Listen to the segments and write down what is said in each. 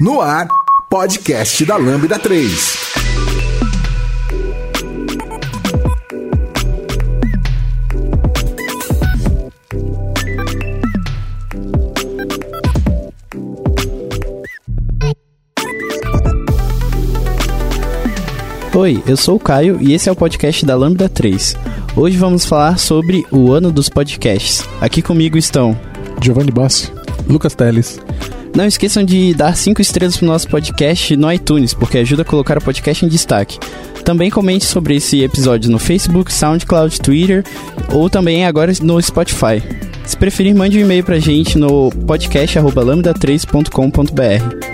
No ar, podcast da Lambda 3. Oi, eu sou o Caio e esse é o podcast da Lambda 3. Hoje vamos falar sobre o ano dos podcasts. Aqui comigo estão Giovanni Bassi, Lucas Teles. Não esqueçam de dar 5 estrelas pro nosso podcast no iTunes, porque ajuda a colocar o podcast em destaque. Também comente sobre esse episódio no Facebook, SoundCloud, Twitter ou também agora no Spotify. Se preferir, mande um e-mail pra gente no podcast@lambda3.com.br.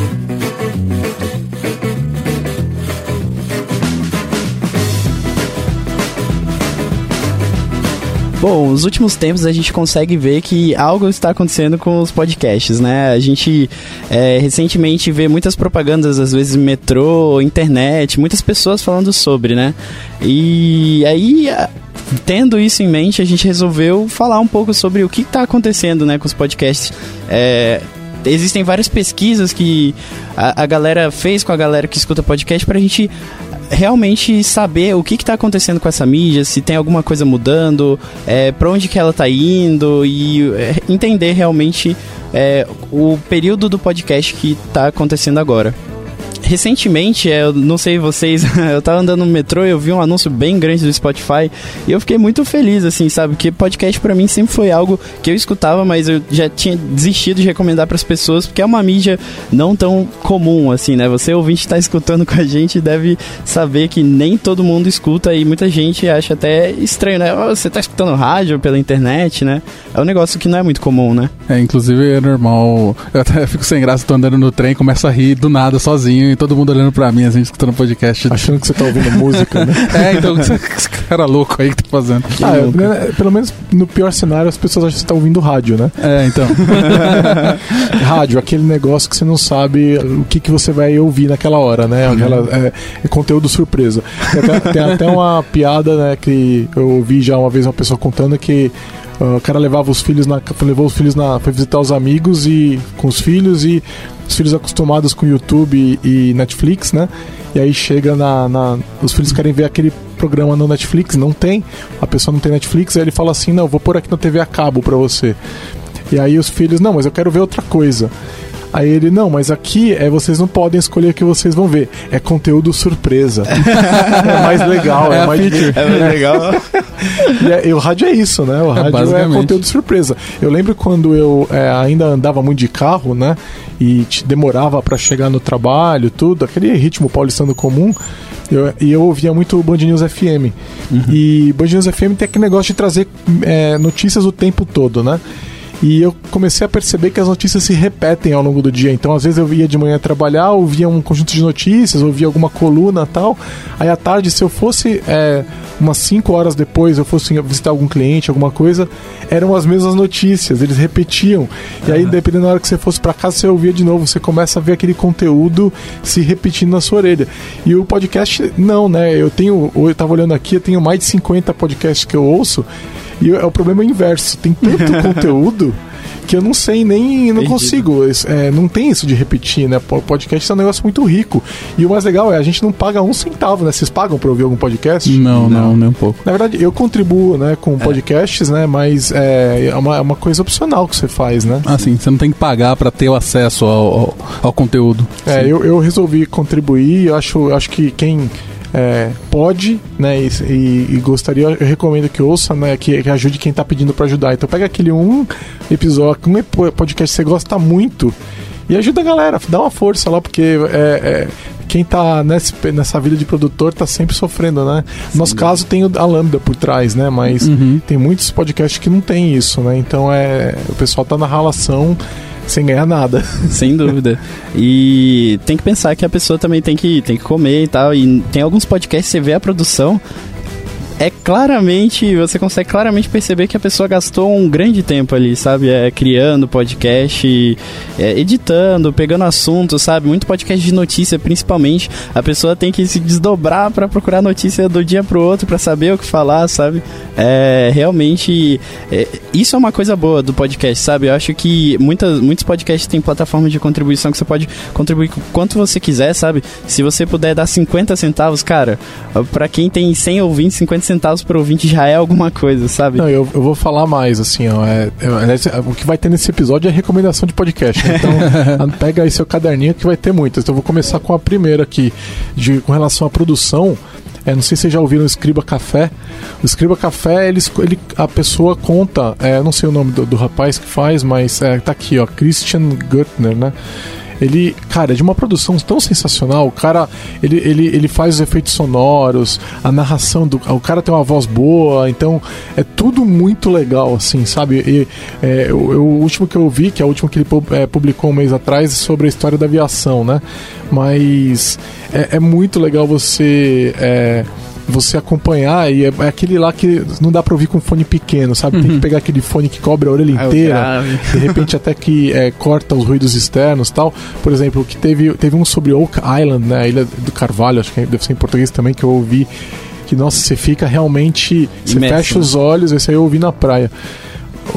Bom, nos últimos tempos a gente consegue ver que algo está acontecendo com os podcasts, né? A gente é, recentemente vê muitas propagandas, às vezes metrô, internet, muitas pessoas falando sobre, né? E aí tendo isso em mente, a gente resolveu falar um pouco sobre o que está acontecendo né, com os podcasts. É, existem várias pesquisas que a, a, galera fez com a galera que escuta podcast para a gente realmente saber o que está acontecendo com essa mídia, se tem alguma coisa mudando, é, para onde que ela está indo e é, entender realmente é, o período do podcast que está acontecendo agora recentemente, é, eu não sei vocês, eu tava andando no metrô e eu vi um anúncio bem grande do Spotify e eu fiquei muito feliz, assim, sabe? Porque podcast para mim sempre foi algo que eu escutava, mas eu já tinha desistido de recomendar para as pessoas, porque é uma mídia não tão comum, assim, né? Você ouvinte tá escutando com a gente deve saber que nem todo mundo escuta e muita gente acha até estranho, né? Você tá escutando rádio pela internet, né? É um negócio que não é muito comum, né? É, inclusive é normal. Eu até fico sem graça, tô andando no trem, começo a rir do nada sozinho todo mundo olhando pra mim, assim, escutando podcast. Achando que você tá ouvindo música, né? é, então, esse cara louco aí que tá fazendo. Ah, né, pelo menos no pior cenário, as pessoas acham que você tá ouvindo rádio, né? É, então. rádio, aquele negócio que você não sabe o que, que você vai ouvir naquela hora, né? Uhum. Aquela, é, é conteúdo surpresa. Tem até, tem até uma piada, né, que eu ouvi já uma vez uma pessoa contando que Uh, o cara levava os filhos na, levou os filhos na, foi visitar os amigos e com os filhos e os filhos acostumados com YouTube e, Netflix, né? E aí chega na, na, Os filhos querem ver aquele programa no Netflix, não tem. A pessoa não tem Netflix, aí ele fala assim: não, vou pôr aqui na TV a cabo pra você. E aí os filhos, não, mas eu quero ver outra coisa. Aí ele, não, mas aqui é vocês não podem escolher o que vocês vão ver. É conteúdo surpresa. é mais legal, é, é mais feature. É mais legal. e, é, e, o rádio é isso, né? O é, rádio é, é conteúdo surpresa. Eu lembro quando eu é, ainda andava muito de carro, né? E demorava para chegar no trabalho, tudo, aquele ritmo paulistano comum. Eu, e eu ouvia muito Band News FM. Uhum. E Band News FM tem aquele negócio de trazer é, notícias o tempo todo, né? E eu comecei a perceber que as notícias se repetem ao longo do dia. Então, às vezes eu ia de manhã trabalhar, ouvia um conjunto de notícias, ouvia alguma coluna tal. Aí à tarde, se eu fosse é, umas 5 horas depois, eu fosse visitar algum cliente, alguma coisa, eram as mesmas notícias, eles repetiam. E aí, dependendo da hora que você fosse para casa, você ouvia de novo, você começa a ver aquele conteúdo se repetindo na sua orelha. E o podcast, não, né? Eu tenho, eu tava olhando aqui, eu tenho mais de 50 podcasts que eu ouço. E é o problema inverso. Tem tanto conteúdo que eu não sei nem. não consigo. É, não tem isso de repetir, né? O podcast é um negócio muito rico. E o mais legal é a gente não paga um centavo, né? Vocês pagam pra ouvir algum podcast? Não, não, não nem um pouco. Na verdade, eu contribuo, né, com é. podcasts, né? Mas é, é uma, é uma coisa opcional que você faz, né? Ah, sim. Você não tem que pagar para ter o acesso ao, ao, ao conteúdo. É, eu, eu resolvi contribuir. Eu acho, acho que quem é, pode, né, e, e, e, gostaria, eu recomendo que ouça, né, que, que ajude quem está pedindo para ajudar. Então pega aquele um episódio, um podcast que você gosta muito e ajuda a galera, dá uma força lá, porque é, é, quem tá nesse, nessa vida de produtor tá sempre sofrendo, né? No nosso caso tem a Lambda por trás, né? Mas uhum. tem muitos podcasts que não tem isso, né? Então é o pessoal tá na relação sem ganhar nada. Sem dúvida. E tem que pensar que a pessoa também tem que, tem que comer e tal. E tem alguns podcasts, você vê a produção, é claramente, você consegue claramente perceber que a pessoa gastou um grande tempo ali, sabe? É, criando podcast, é, editando, pegando assuntos, sabe? Muito podcast de notícia, principalmente. A pessoa tem que se desdobrar para procurar notícia do dia pro outro, para saber o que falar, sabe? É, realmente, é, isso é uma coisa boa do podcast, sabe? Eu acho que muitas, muitos podcasts têm plataformas de contribuição que você pode contribuir quanto você quiser, sabe? Se você puder dar 50 centavos, cara, para quem tem 100 ouvintes, 50 centavos centavos por ouvinte já é alguma coisa, sabe? Não, eu, eu vou falar mais, assim, ó. É, é, o que vai ter nesse episódio é recomendação de podcast. Né? Então, pega aí seu caderninho que vai ter muitas. Então, eu vou começar com a primeira aqui, de, com relação à produção. É, não sei se vocês já ouviram o Escriba Café. O Escriba Café, ele, ele, a pessoa conta, é, não sei o nome do, do rapaz que faz, mas é, tá aqui, ó, Christian Gürtner, né? Ele, cara, é de uma produção tão sensacional. O cara, ele, ele, ele faz os efeitos sonoros, a narração do. O cara tem uma voz boa, então é tudo muito legal, assim, sabe? E, é, o, o, último que eu vi, que é o último que ele é, publicou um mês atrás, sobre a história da aviação, né? Mas é, é muito legal você. É, você acompanhar e é, é, aquele lá que não dá pra ouvir com fone pequeno, sabe? Tem que uhum. pegar aquele fone que cobre a orelha inteira, de repente até que é, corta os ruídos externos tal. Por exemplo, que teve, teve um sobre Oak Island, né? Ilha do Carvalho, acho que deve ser em português também, que eu ouvi. Que, nossa, você fica realmente. Você Imerso, fecha os olhos, esse aí eu ouvi na praia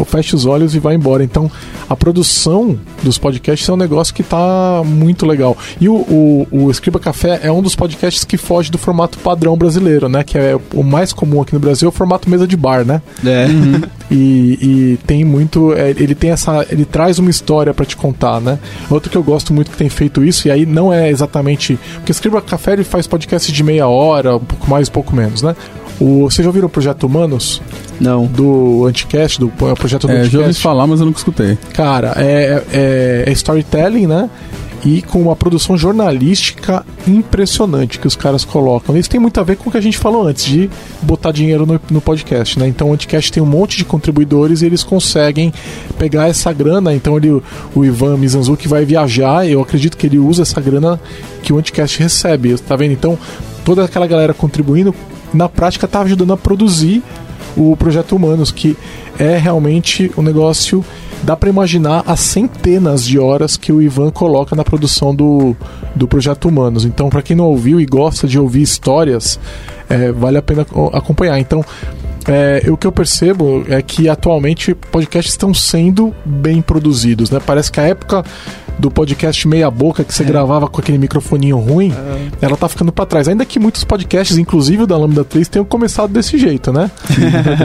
fecha os olhos e vai embora. Então, a produção dos podcasts é um negócio que tá muito legal. E o, o, o Escriba Café é um dos podcasts que foge do formato padrão brasileiro, né? Que é o mais comum aqui no Brasil, é o formato mesa de bar, né? É. Uhum. E, e, tem muito. É, ele tem essa. Ele traz uma história para te contar, né? Outro que eu gosto muito que tem feito isso, e aí não é exatamente. Porque o Escriba Café ele faz podcast de meia hora, um pouco mais, um pouco menos, né? O, vocês já ouviram o Projeto Humanos? Não. Do Anticast, do projeto do é, Anticast? Já ouvi falar, mas eu nunca escutei. Cara, é, é, é storytelling, né? e com uma produção jornalística impressionante que os caras colocam. Isso tem muito a ver com o que a gente falou antes, de botar dinheiro no, no podcast, né? Então o Anticast tem um monte de contribuidores e eles conseguem pegar essa grana. Então ele, o Ivan Mizanzuki vai viajar, eu acredito que ele usa essa grana que o Anticast recebe, tá vendo? Então toda aquela galera contribuindo na prática está ajudando a produzir o Projeto Humanos, que é realmente um negócio. Dá para imaginar as centenas de horas que o Ivan coloca na produção do, do Projeto Humanos. Então, para quem não ouviu e gosta de ouvir histórias, é, vale a pena acompanhar. Então, é, o que eu percebo é que atualmente podcasts estão sendo bem produzidos, né? Parece que a época do podcast meia boca que você é. gravava com aquele microfoninho ruim, é. ela tá ficando para trás. Ainda que muitos podcasts, inclusive o da Lambda 3, tenham começado desse jeito, né?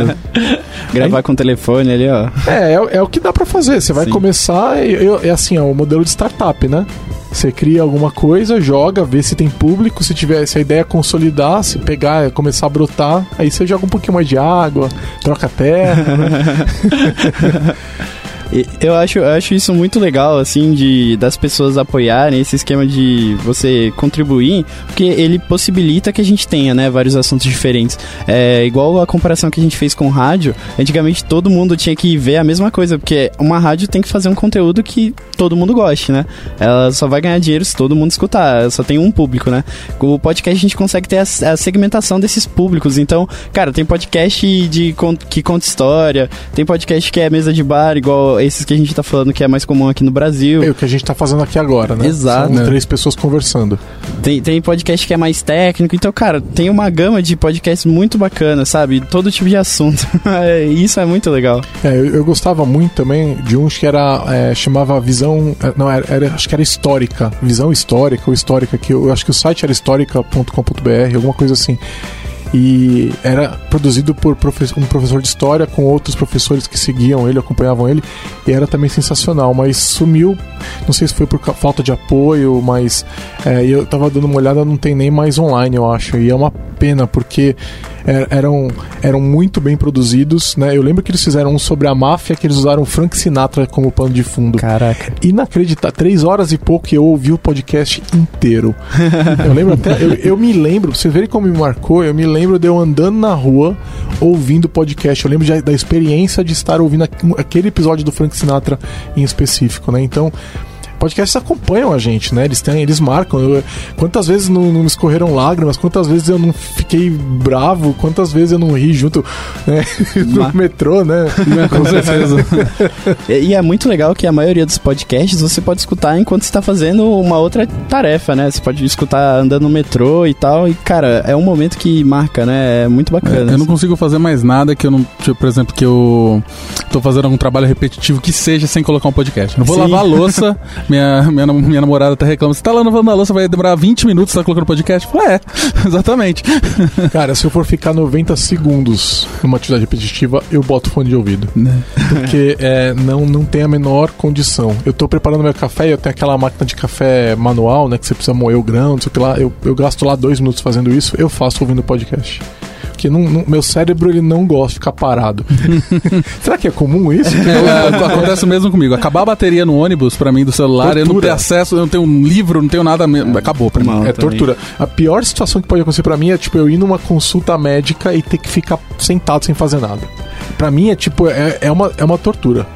Gravar Aí, com o telefone ali, ó. É, é, é o que dá para fazer. Você vai Sim. começar, é assim, ó, o modelo de startup, né? Você cria alguma coisa, joga, vê se tem público, se tiver se a ideia é consolidar, se pegar, começar a brotar, aí você joga um pouquinho mais de água, troca terra, né? Eu acho, eu acho isso muito legal, assim, de das pessoas apoiarem esse esquema de você contribuir, porque ele possibilita que a gente tenha, né, vários assuntos diferentes. É igual a comparação que a gente fez com rádio. Antigamente todo mundo tinha que ver a mesma coisa, porque uma rádio tem que fazer um conteúdo que todo mundo goste, né? Ela só vai ganhar dinheiro se todo mundo escutar. Só tem um público, né? Com o podcast a gente consegue ter a, a segmentação desses públicos. Então, cara, tem podcast de que conta história, tem podcast que é mesa de bar, igual esses que a gente tá falando que é mais comum aqui no Brasil. É o que a gente tá fazendo aqui agora, né? Exato. São três pessoas conversando. Tem, tem podcast que é mais técnico, então, cara, tem uma gama de podcasts muito bacana, sabe? Todo tipo de assunto. É, isso é muito legal. É, eu, eu, gostava muito também de uns que era. É, chamava Visão. É, não, era, era, acho que era histórica. Visão histórica ou histórica, que eu, eu acho que o site era histórica.com.br, alguma coisa assim e era produzido por um professor de história com outros professores que seguiam ele, acompanhavam ele, e era também sensacional, mas sumiu, não sei se foi por falta de apoio, mas é, eu tava dando uma olhada, não tem nem mais online, eu acho, e é uma pena, porque eram, eram muito bem produzidos, né? Eu lembro que eles fizeram um sobre a máfia, que eles usaram Frank Sinatra como pano de fundo. Caraca. Inacreditável. Três horas e pouco eu ouvi o podcast inteiro. eu lembro até, eu, eu me lembro, vocês verem como me marcou, eu me lembro de eu andando na rua ouvindo podcast. Eu lembro da experiência de estar ouvindo aquele episódio do Frank Sinatra em específico, né? Então, podcasts acompanham a gente, né? Eles têm, eles marcam. Eu, quantas vezes não, não, me escorreram lágrimas, quantas vezes eu não fiquei bravo, quantas vezes eu não ri junto né? no metrô, né? Com certeza. e, e, é muito legal que a maioria dos podcasts você pode escutar enquanto está fazendo uma outra tarefa, né? Você pode escutar andando no metrô e tal. E, cara, é um momento que marca, né? É muito bacana. É, eu não consigo fazer mais nada que eu não. Tipo, por exemplo, que eu tô fazendo algum trabalho repetitivo que seja sem colocar um podcast. não vou Sim. lavar a louça. Minha, minha, minha namorada até reclama. Você tá lá lavando a louça, vai demorar 20 minutos, tá colocando podcast? Eu falo, é, exatamente. Cara, se eu for ficar 90 segundos numa atividade repetitiva, eu boto fone de ouvido. Né? Porque é, não, não tem a menor condição. Eu tô preparando meu café, eu tenho aquela máquina de café manual, né? Que você precisa moer o grão, não sei o que lá. Eu, eu gasto lá dois minutos fazendo isso, eu faço ouvindo podcast porque não, não, meu cérebro ele não gosta de ficar parado. Será que é comum isso? É, acontece mesmo comigo. Acabar a bateria no ônibus, para mim, do celular, tortura. eu não tenho acesso, eu não tenho um livro, não tenho nada. Acabou pra mim. é tortura. A pior situação que pode acontecer para mim é tipo eu ir numa consulta médica e ter que ficar sentado sem fazer nada. Para mim é tipo, é, é, uma, é uma tortura.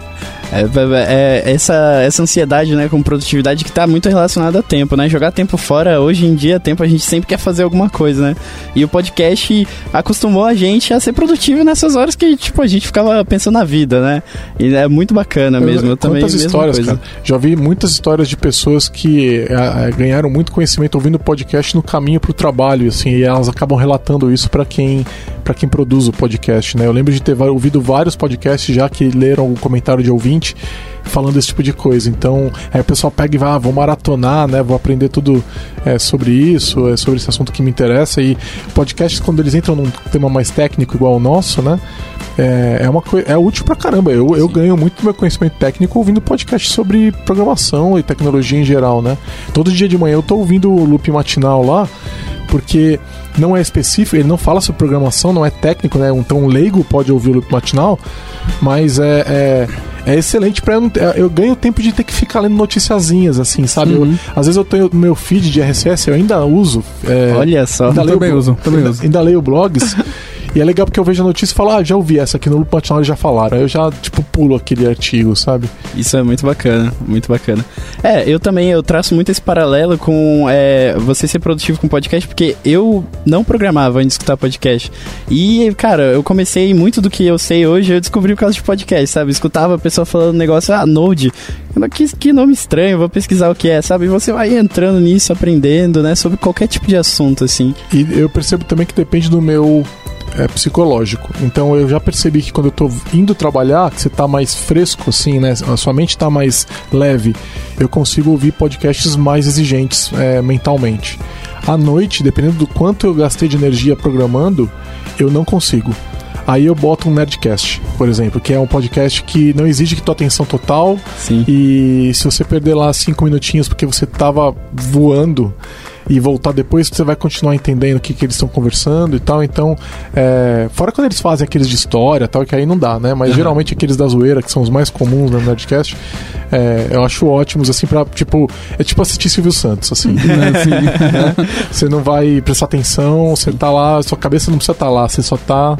É, é, é, essa, essa ansiedade, né, com produtividade que está muito relacionada a tempo, né? Jogar tempo fora, hoje em dia, tempo a gente sempre quer fazer alguma coisa, né? E o podcast acostumou a gente a ser produtivo nessas horas que, tipo, a gente ficava pensando na vida, né? E é muito bacana mesmo. Eu, eu também, quantas histórias, coisa. cara? Já vi muitas histórias de pessoas que é, ganharam muito conhecimento ouvindo podcast no caminho para o trabalho, assim, e elas acabam relatando isso para quem para quem produz o podcast, né? Eu lembro de ter ouvido vários podcasts já que leram o comentário de ouvinte falando esse tipo de coisa. Então, aí o pessoal pega e vai, ah, vou maratonar, né? Vou aprender tudo é, sobre isso, é, sobre esse assunto que me interessa. E podcasts, quando eles entram num tema mais técnico igual o nosso, né? É, é, uma é útil pra caramba. Eu, eu ganho muito do meu conhecimento técnico ouvindo podcast sobre programação e tecnologia em geral, né? Todo dia de manhã eu tô ouvindo o loop matinal lá, porque não é específico, ele não fala sobre programação, não é técnico, né? Então um leigo pode ouvir o loop matinal, mas é, é, é excelente para eu, eu ganho tempo de ter que ficar lendo noticiazinhas, assim, sabe? Uhum. Eu, às vezes eu tenho meu feed de RSS, eu ainda uso. É, Olha só, ainda leio, também uso, também ainda, uso. Ainda leio blogs. E é legal porque eu vejo a notícia e falo, ah, já ouvi essa aqui no Loop eles já falaram. Aí eu já, tipo, pulo aquele artigo, sabe? Isso é muito bacana, muito bacana. É, eu também, eu traço muito esse paralelo com é, você ser produtivo com podcast, porque eu não programava antes de escutar podcast. E, cara, eu comecei muito do que eu sei hoje, eu descobri por causa de podcast, sabe? Escutava a pessoa falando negócio, ah, Node. Que, que nome estranho, vou pesquisar o que é, sabe? E você vai entrando nisso, aprendendo, né? Sobre qualquer tipo de assunto, assim. E eu percebo também que depende do meu é, psicológico. Então eu já percebi que quando eu tô indo trabalhar, que você tá mais fresco, assim, né? A sua mente tá mais leve, eu consigo ouvir podcasts mais exigentes é, mentalmente. À noite, dependendo do quanto eu gastei de energia programando, eu não consigo. Aí eu boto um Nerdcast, por exemplo, que é um podcast que não exige que tua atenção total. Sim. E se você perder lá cinco minutinhos porque você tava voando, e voltar depois, você vai continuar entendendo o que, que eles estão conversando e tal. Então, é, fora quando eles fazem aqueles de história tal, que aí não dá, né? Mas uhum. geralmente aqueles da zoeira, que são os mais comuns no Nerdcast, é, eu acho ótimos, assim, pra, tipo, é tipo assistir Silvio Santos, assim. né? assim né? Você não vai prestar atenção, você tá lá, sua cabeça não precisa estar tá lá, você só tá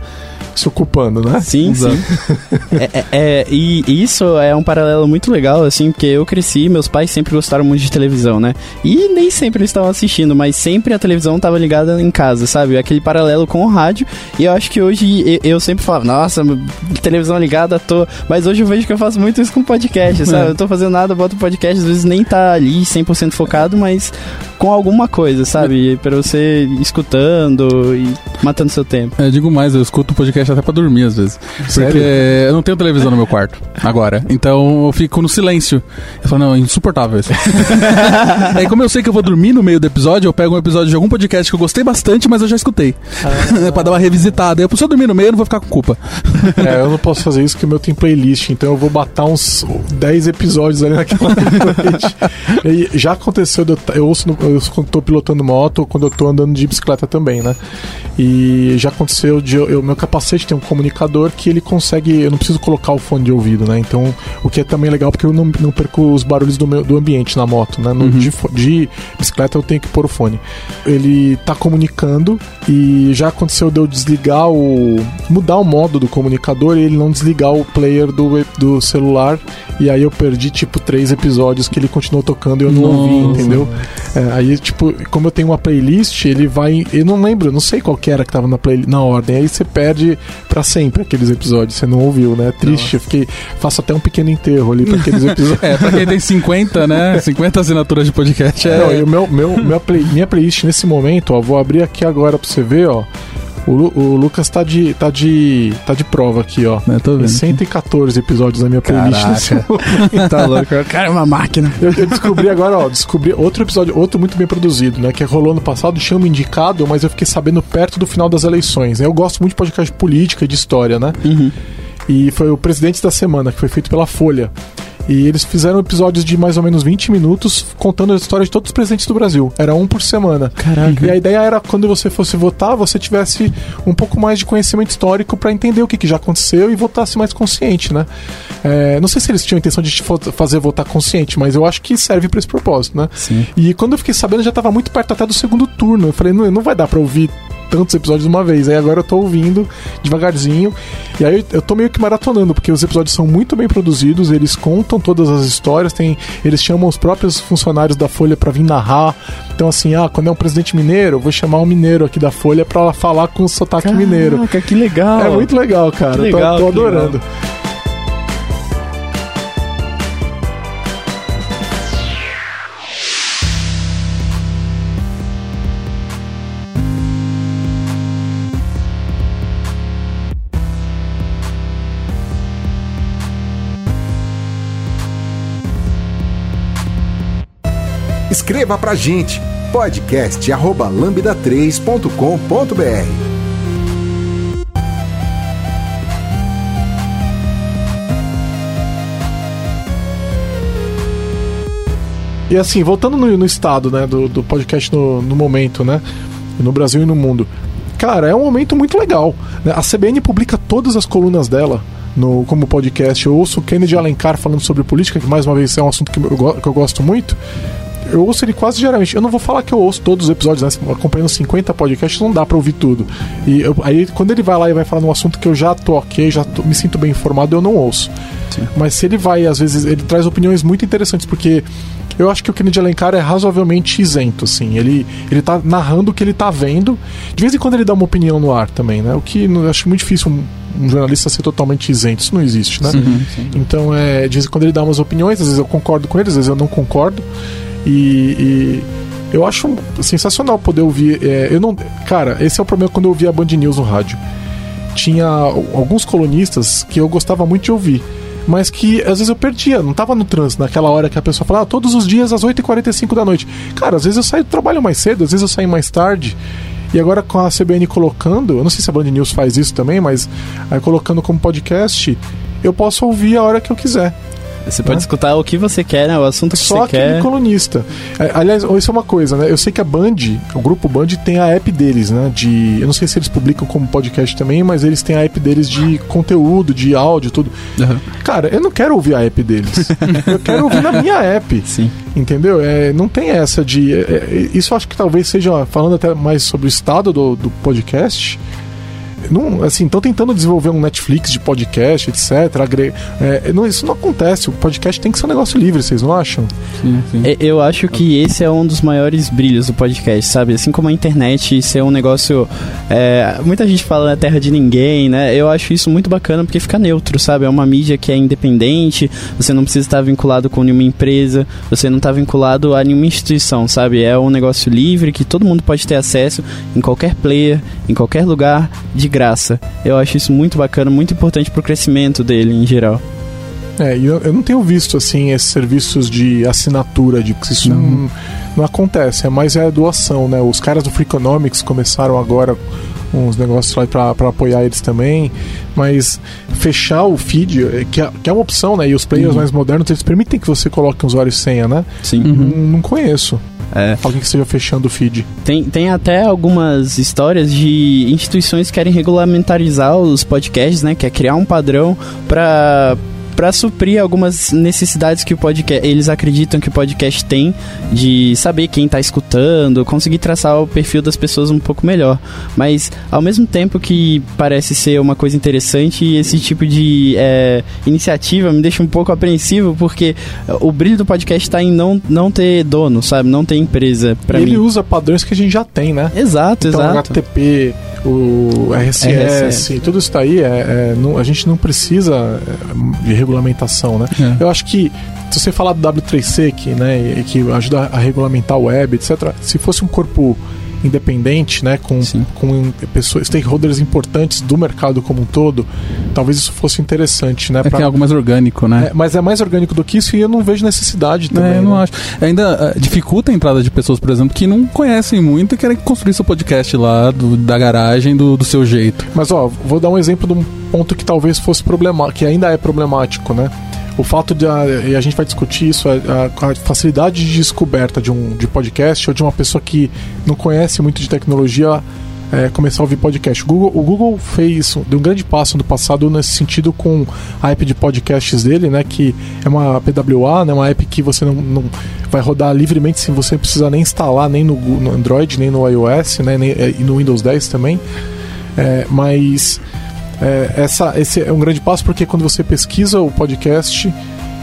se ocupando, né? Sim, Exato. sim. é, é, é, e isso é um paralelo muito legal, assim, porque eu cresci, meus pais sempre gostaram muito de televisão, né? E nem sempre eles estavam assistindo, mas sempre a televisão estava ligada em casa, sabe? Aquele paralelo com o rádio. E eu acho que hoje eu sempre falo, nossa, televisão ligada, tô. Mas hoje eu vejo que eu faço muito isso com podcast, sabe? É. Eu tô fazendo nada, boto podcast, às vezes nem tá ali 100% focado, mas com alguma coisa, sabe? Pra você escutando e matando seu tempo. É, digo mais, eu escuto podcast até pra dormir às vezes. Sério? Porque eu não tenho televisão no meu quarto agora. Então eu fico no silêncio. Eu falo, não, é insuportável isso. Aí como eu sei que eu vou dormir no meio do episódio, eu pego um episódio de algum podcast que eu gostei bastante, mas eu já escutei. Ah. pra dar uma revisitada. Eu, se eu dormir no meio, eu não vou ficar com culpa. É, eu não posso fazer isso porque o meu tem playlist, então eu vou batar uns 10 episódios ali naquela playlist. E já aconteceu, eu ouço no, eu quando tô pilotando moto ou quando eu tô andando de bicicleta também, né? E, já aconteceu de o meu capacete tem um comunicador que ele consegue. Eu não preciso colocar o fone de ouvido, né? Então, o que é também legal porque eu não, não perco os barulhos do, meu, do ambiente na moto, né? No, uhum. de, de, bicicleta eu tenho que pôr o fone. Ele tá comunicando e já aconteceu de eu desligar o. mudar o modo do comunicador e ele não desligar o player do, do celular. E aí eu perdi, tipo, três episódios que ele continuou tocando e eu não Nossa. ouvi, entendeu? É, aí, tipo, como eu tenho uma playlist, ele vai. Eu não lembro, não sei qual que era que tava na, play, na ordem. Aí você perde para sempre aqueles episódios, você não ouviu, né? Triste, eu fiquei. Faço até um pequeno enterro ali pra aqueles episódios. é, pra quem tem 50, né? 50 assinaturas de podcast é. Não, e o meu, meu, minha, play, minha playlist nesse momento, ó, vou abrir aqui agora pra você ver, ó. O, o, Lucas tá de, tá de tá de prova aqui, ó. Eu tô vendo. 114 episódios na minha playlist. tá louco. Cara, é uma máquina. Eu, eu, descobri agora, ó, descobri outro episódio, outro muito bem produzido, né? Que rolou no passado, me indicado, mas eu fiquei sabendo perto do final das eleições. Eu gosto muito de podcast de política e de história, né? Uhum. E foi o Presidente da Semana, que foi feito pela Folha. E eles fizeram episódios de mais ou menos 20 minutos contando a história de todos os presidentes do Brasil. Era um por semana. Caraca. E a ideia era quando você fosse votar, você tivesse um pouco mais de conhecimento histórico para entender o que, que, já aconteceu e votasse mais consciente, né? É, não sei se eles tinham a intenção de te fazer votar consciente, mas eu acho que serve para esse propósito, né? Sim. E quando eu fiquei sabendo, já estava muito perto até do segundo turno. Eu falei, não, não vai dar para ouvir tantos episódios de uma vez. Aí agora eu tô ouvindo devagarzinho. E aí eu tô meio que maratonando, porque os episódios são muito bem produzidos, eles contam todas as histórias, tem, eles chamam os próprios funcionários da Folha para vir narrar. Então, assim, ah, quando é um presidente mineiro, eu vou chamar um mineiro aqui da Folha para falar com o sotaque Caraca, mineiro. que legal! É muito legal, cara. Que legal, tô, tô adorando. Legal. Escreva pra gente podcast@lambda3.com.br. E assim, voltando no, no estado né, do, do podcast no, no, momento, né? No Brasil e no mundo. Cara, é um momento muito legal. Né? A CBN publica todas as colunas dela no, como podcast. Eu ouço o Kennedy Alencar falando sobre política, que mais uma vez é um assunto que eu, que eu gosto muito eu ouço ele quase diariamente. Eu não vou falar que eu ouço todos os episódios, né? Acompanhando 50 podcasts, não dá pra ouvir tudo. E eu, aí, quando ele vai lá e vai falar num assunto que eu já tô ok, já tô, me sinto bem informado, eu não ouço. Sim. Mas se ele vai, às vezes, ele traz opiniões muito interessantes, porque eu acho que o Kennedy Alencar é razoavelmente isento, assim. Ele, ele tá narrando o que ele tá vendo. De vez em quando ele dá uma opinião no ar também, né? O que eu acho muito difícil um, um jornalista ser totalmente isento. Isso não existe, né? Sim, sim. Então, é, de vez em quando ele dá umas opiniões, às vezes eu concordo com ele, às vezes eu não concordo. E, e eu acho sensacional poder ouvir. É, eu não, cara, esse é o problema quando eu ouvia a Band News no rádio. Tinha alguns colunistas que eu gostava muito de ouvir mas que às vezes eu perdia, não tava no trânsito naquela hora que a pessoa falava ah, todos os dias às 8h45 da noite. Cara, às vezes eu saio do trabalho mais cedo, às vezes eu saio mais tarde. E agora com a CBN colocando, eu não sei se a Band News faz isso também, mas aí colocando como podcast, eu posso ouvir a hora que eu quiser. Você pode né? escutar o que você quer, né? O assunto que Só você quer. Só aquele colunista. É, aliás, isso é uma coisa, né? Eu sei que a Band, o grupo Band tem a app deles, né? De, eu não sei se eles publicam como podcast também, mas eles têm a app deles de conteúdo, de áudio, tudo. Uhum. Cara, eu não quero ouvir a app deles. eu quero ouvir na minha app. Sim. Entendeu? É, não tem essa de. É, é, isso acho que talvez seja, falando até mais sobre o estado do, do podcast, não, assim, estão tentando desenvolver um Netflix de podcast, etc. Agre... É, não, isso não acontece. O podcast tem que ser um negócio livre, vocês não acham? Sim, sim. É, eu acho que esse é um dos maiores brilhos do podcast, sabe? Assim como a internet ser um negócio. É, muita gente fala na terra de ninguém, né? Eu acho isso muito bacana porque fica neutro, sabe? É uma mídia que é independente, você não precisa estar vinculado com nenhuma empresa, você não está vinculado a nenhuma instituição, sabe? É um negócio livre que todo mundo pode ter acesso em qualquer player, em qualquer lugar, de graça. Eu acho isso muito bacana, muito importante pro crescimento dele em geral. É, eu, eu não tenho visto assim esses serviços de assinatura, de isso não, não, não acontece, é mais é a doação, né? Os caras do Freakonomics começaram agora uns negócios lá para apoiar eles também, mas fechar o feed, é, que é, que é uma opção, né? E os players uhum. mais modernos, eles permitem que você coloque um usuário e senha, né? Sim. Uhum. Não, não conheço. É. Alguém que esteja fechando o feed. Tem, tem até algumas histórias de instituições que querem regulamentarizar os podcasts, né? Que é criar um padrão para para suprir algumas necessidades que o podcast eles acreditam que o podcast tem de saber quem está escutando, conseguir traçar o perfil das pessoas um pouco melhor. Mas ao mesmo tempo que parece ser uma coisa interessante, esse tipo de é, iniciativa me deixa um pouco apreensivo porque o brilho do podcast está em não, não ter dono, sabe? Não ter empresa. Para ele usa padrões que a gente já tem, né? Exato, então, exato. HTTP, o RSS, RSS. tudo isso daí é, é não, a gente não precisa é, de regulamentação, né? É. Eu acho que se você falar do W3C que, né, que ajuda a regulamentar o web, etc. Se fosse um corpo independente, né, com, com pessoas, stakeholders importantes do mercado como um todo, talvez isso fosse interessante, né? É pra... que é algo mais orgânico, né? É, mas é mais orgânico do que isso e eu não vejo necessidade também. É, eu não né? acho. Ainda uh, dificulta a entrada de pessoas, por exemplo, que não conhecem muito e querem construir seu podcast lá do, da garagem do, do seu jeito. Mas ó, vou dar um exemplo de um ponto que talvez fosse problemático, que ainda é problemático, né? O fato de a, e a gente vai discutir isso a, a, facilidade de descoberta de um de podcast ou de uma pessoa que não conhece muito de tecnologia é, começar a ouvir podcast. O Google, o Google fez deu um grande passo no passado nesse sentido com a app de podcasts dele, né, que é uma PWA, né, uma app que você não, não vai rodar livremente sem você precisar nem instalar nem no, no Android nem no iOS, né, nem, é, e no Windows 10 também. É, mas é, essa, esse é um grande passo porque quando você pesquisa o podcast,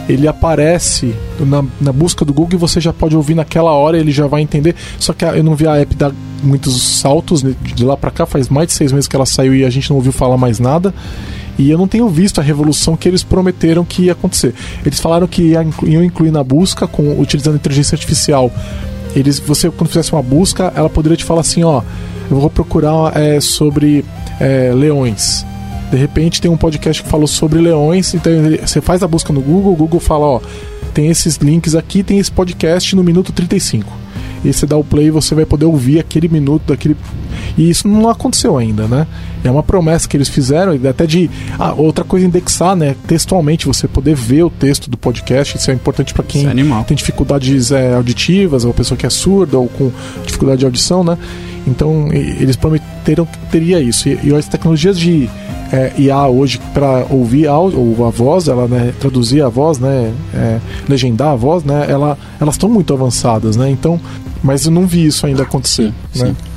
ele aparece na, na, busca do Google e você já pode ouvir naquela hora, ele já vai entender. Só que eu não vi a app dar muitos saltos de lá para cá, faz mais de seis meses que ela saiu e a gente não ouviu falar mais nada. E eu não tenho visto a revolução que eles prometeram que ia acontecer. Eles falaram que iam incluir na busca, com, utilizando inteligência artificial. Eles, você, quando fizesse uma busca, ela poderia te falar assim: ó, eu vou procurar é, sobre é, leões de repente tem um podcast que falou sobre leões, então você faz a busca no Google, o Google fala, ó, tem esses links aqui, tem esse podcast no minuto 35. E você dá o play e você vai poder ouvir aquele minuto daquele. E isso não aconteceu ainda, né? É uma promessa que eles fizeram, até de. Ah, outra coisa, indexar, né? Textualmente, você poder ver o texto do podcast. Isso é importante para quem é tem dificuldades é, auditivas, ou pessoa que é surda, ou com dificuldade de audição, né? Então, eles prometeram que teria isso. E, e as tecnologias de é, IA hoje para ouvir áudio, ou a voz, ela né, traduzir a voz, né, é, legendar a voz, né, ela, elas estão muito avançadas, né? Então, mas eu não vi isso ainda acontecer, sim, né? Sim.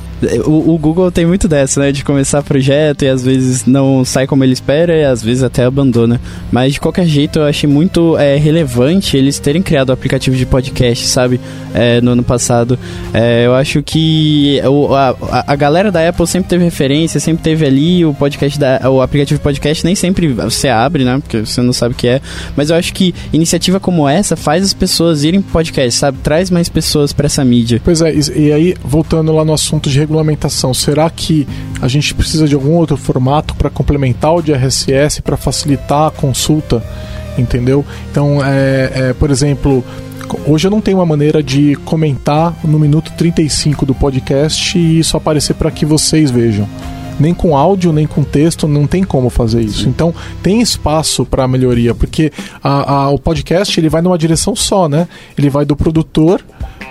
O, o, Google tem muito dessa, né? De começar projeto e às vezes não sai como ele espera e às vezes até abandona. Mas de qualquer jeito eu achei muito é, relevante eles terem criado o aplicativo de podcast, sabe? É, no ano passado. É, eu acho que o, a, a galera da Apple sempre teve referência, sempre teve ali o podcast da, o aplicativo de podcast nem sempre você abre, né? Porque você não sabe o que é. Mas eu acho que iniciativa como essa faz as pessoas irem pro podcast, sabe? Traz mais pessoas para essa mídia. Pois é, e, e aí voltando lá no assunto de regulamentação, será que a gente precisa de algum outro formato para complementar o de RSS, para facilitar a consulta? Entendeu? Então, é, é, por exemplo, hoje eu não tenho uma maneira de comentar no minuto 35 do podcast e isso aparecer para que vocês vejam nem com áudio, nem com texto, não tem como fazer isso. Sim. Então, tem espaço para melhoria, porque a, a, o podcast ele vai numa direção só, né? Ele vai do produtor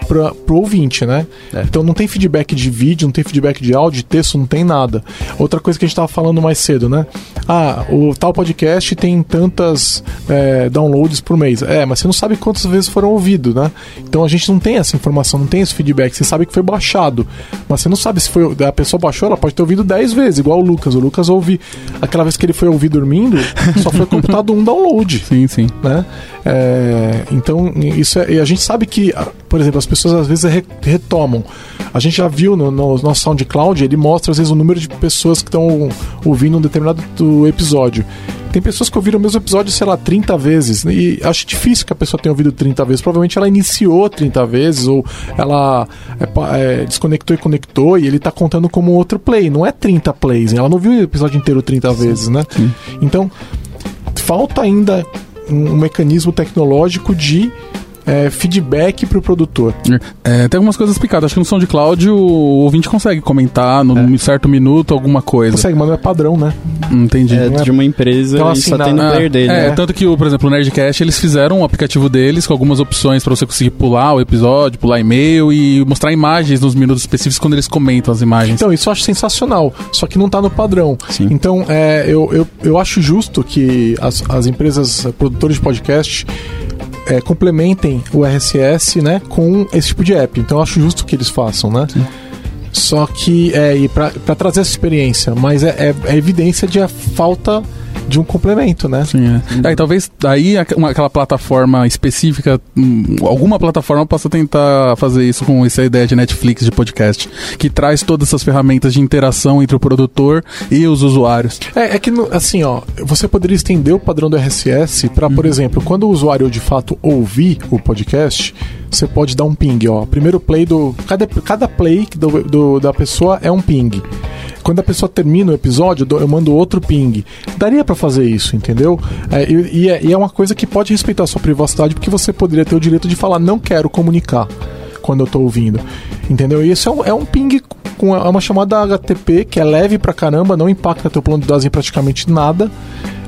para pro ouvinte, né? É. Então não tem feedback de vídeo, não tem feedback de áudio, de texto, não tem nada. Outra coisa que a gente estava falando mais cedo, né? Ah, o tal podcast tem tantas é, downloads por mês. É, mas você não sabe quantas vezes foram ouvidos, né? Então a gente não tem essa informação, não tem esse feedback. Você sabe que foi baixado, mas você não sabe se foi a pessoa baixou, ela pode ter ouvido 10 vezes, igual o Lucas. O Lucas ouve aquela vez que ele foi ouvir dormindo, só foi computado um download. Sim, sim. Né? É, então, isso é, e a gente sabe que, por exemplo, as pessoas às vezes retomam. A gente já viu no, no nosso SoundCloud, ele mostra às vezes o número de pessoas que estão ouvindo um determinado episódio. Tem pessoas que ouviram o mesmo episódio, sei lá, 30 vezes. E acho difícil que a pessoa tenha ouvido 30 vezes. Provavelmente ela iniciou 30 vezes, ou ela é, é, desconectou e conectou, e ele está contando como outro play. Não é 30 plays. Ela não viu o episódio inteiro 30 vezes, né? Sim. Então, falta ainda um, um mecanismo tecnológico de é, feedback pro produtor. É, tem algumas coisas picadas. Acho que no SoundCloud o ouvinte consegue comentar num é. certo minuto alguma coisa. Consegue, mas não é padrão, né? Entendi. É, de uma empresa então, assim, só na, tem no player dele. É, né? tanto que, por exemplo, o Nerdcast, eles fizeram um aplicativo deles com algumas opções para você conseguir pular o episódio, pular e-mail e mostrar imagens nos minutos específicos quando eles comentam as imagens. Então, isso eu acho sensacional. Só que não tá no padrão. Sim. Então, é, eu, eu, eu acho justo que as, as empresas produtoras de podcast é, complementem o RSS né, com esse tipo de app. Então eu acho justo que eles façam, né? Sim. Só que, é, para trazer essa experiência, mas é, é, é evidência de a falta de um complemento, né? Sim, é. é talvez daí uma, aquela plataforma específica, hum, alguma plataforma possa tentar fazer isso com essa ideia de Netflix de podcast, que traz todas essas ferramentas de interação entre o produtor e os usuários. É, é que assim, ó, você poderia estender o padrão do RSS para, por uhum. exemplo, quando o usuário de fato ouvir o podcast, você pode dar um ping, ó. Primeiro play do. Cada, cada play do, do da pessoa é um ping. Quando a pessoa termina o episódio, eu mando outro ping. Daria para fazer isso, entendeu? É, e, é, e é uma coisa que pode respeitar a sua privacidade, porque você poderia ter o direito de falar, não quero comunicar quando eu tô ouvindo. Entendeu? E isso é um, é um ping com é uma chamada HTTP que é leve pra caramba, não impacta teu plano de dados em praticamente nada.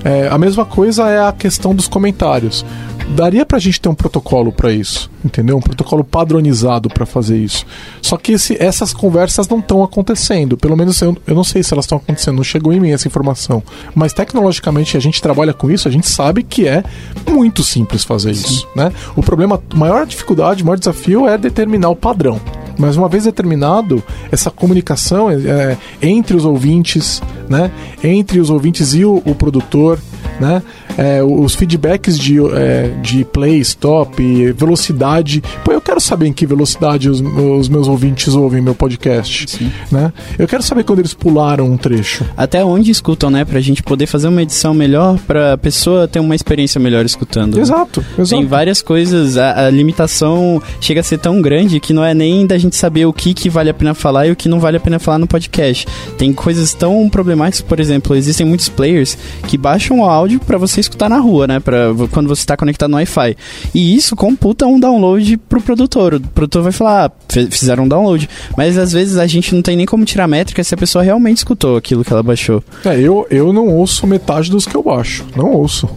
É, a mesma coisa é a questão dos comentários daria pra gente ter um protocolo para isso, entendeu? Um protocolo padronizado para fazer isso. Só que esse, essas conversas não estão acontecendo. Pelo menos eu, eu não sei se elas estão acontecendo, não chegou em mim essa informação. Mas tecnologicamente a gente trabalha com isso, a gente sabe que é muito simples fazer Sim. isso, né? O problema, a maior dificuldade, o maior desafio é determinar o padrão. Mas uma vez determinado, essa comunicação é, é entre os ouvintes, né? Entre os ouvintes e o, o produtor, né? É, os feedbacks de, é, de play, stop, velocidade. Pô, eu quero saber em que velocidade os, os meus ouvintes ouvem meu podcast. Sim. Né? Eu quero saber quando eles pularam um trecho. Até onde escutam, né? Pra gente poder fazer uma edição melhor, pra pessoa ter uma experiência melhor escutando. Exato, exato. Tem várias coisas, a, a limitação chega a ser tão grande que não é nem da gente saber o que, que vale a pena falar e o que não vale a pena falar no podcast. Tem coisas tão problemáticas, por exemplo, existem muitos players que baixam o áudio para você escutar na rua, né? Pra, quando você está conectado no Wi-Fi. E isso computa um download pro produtor. O produtor vai falar, ah, fizeram um download. Mas às vezes a gente não tem nem como tirar métrica se a pessoa realmente escutou aquilo que ela baixou. É, eu, eu não ouço metade dos que eu baixo. Não ouço.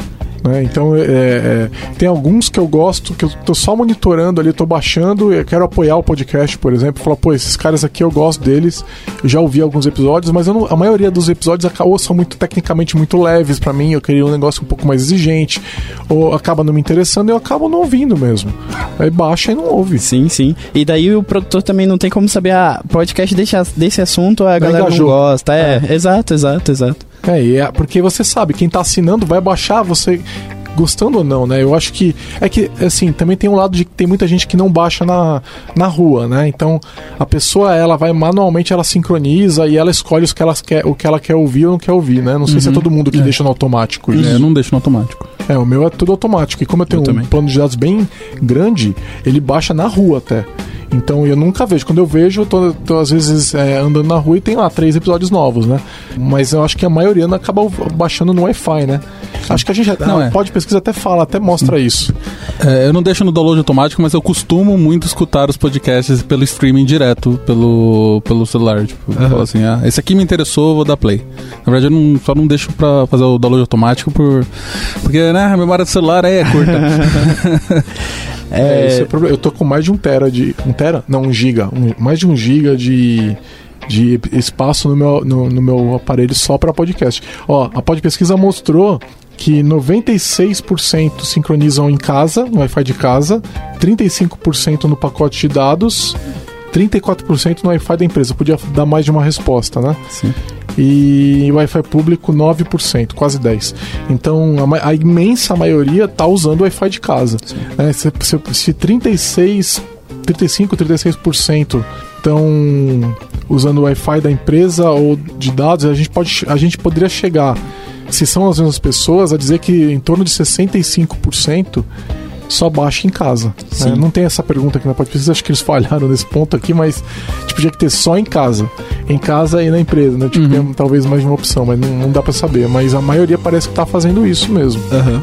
Né? Então, é, é, tem alguns que eu gosto, que eu tô só monitorando ali, tô baixando, eu quero apoiar o podcast, por exemplo, falar, pô, esses caras aqui eu gosto deles, eu já ouvi alguns episódios, mas não, a maioria dos episódios ou são muito tecnicamente muito leves para mim, eu queria um negócio um pouco mais exigente, ou acaba não me interessando e eu acabo não ouvindo mesmo. Aí baixa e não ouve. Sim, sim. E daí o produtor também não tem como saber, ah, podcast desse, desse assunto a galera não, não gosta. É, é, exato, exato, exato. É, é, porque você sabe, quem tá assinando vai baixar, você gostando ou não, né? Eu acho que é que assim, também tem um lado de que tem muita gente que não baixa na, na rua, né? Então, a pessoa ela vai manualmente ela sincroniza e ela escolhe os que ela quer, o que ela quer ouvir ou não quer ouvir, né? Não sei uhum. se é uhum. todo mundo que é. deixa no automático isso. É, eu não deixo no automático. É, o meu é tudo automático. E como eu tenho eu um plano de dados bem grande, ele baixa na rua até. Então eu nunca vejo. Quando eu vejo, eu tô, tô às vezes é, andando na rua e tem lá três episódios novos, né? Mas eu acho que a maioria acaba baixando no Wi-Fi, né? Acho que a gente não, é. pode pesquisa até fala, até mostra isso. É, eu não deixo no download automático, mas eu costumo muito escutar os podcasts pelo streaming direto, pelo, pelo celular. Tipo, uhum. assim, ah, esse aqui me interessou, vou dar play. Na verdade, eu não, só não deixo pra fazer o download automático por, porque né, a memória do celular é curta. É, é, é eu tô com mais de um tera de. Um tera? Não, um giga. Um, mais de um giga de de espaço no meu, no, no meu aparelho só para podcast. Ó, a Pod Pesquisa mostrou que 96% sincronizam em casa, no Wi-Fi de casa, 35% no pacote de dados, 34% no Wi-Fi da empresa. Podia dar mais de uma resposta, né? Sim e Wi-Fi público 9%, quase 10%. Então a, a imensa maioria está usando Wi-Fi de casa. Né? Se, se, se 36, 35, 36% estão usando o Wi-Fi da empresa ou de dados, a gente, pode, a gente poderia chegar, se são as mesmas pessoas, a dizer que em torno de 65% só baixa em casa. Né? Não tem essa pergunta aqui na Pode Pesquisa, acho que eles falharam nesse ponto aqui, mas tipo, tinha que ter só em casa. Em casa e na empresa, né? Tipo, uhum. tem talvez mais de uma opção, mas não, não dá para saber. Mas a maioria parece que tá fazendo isso mesmo. Aham.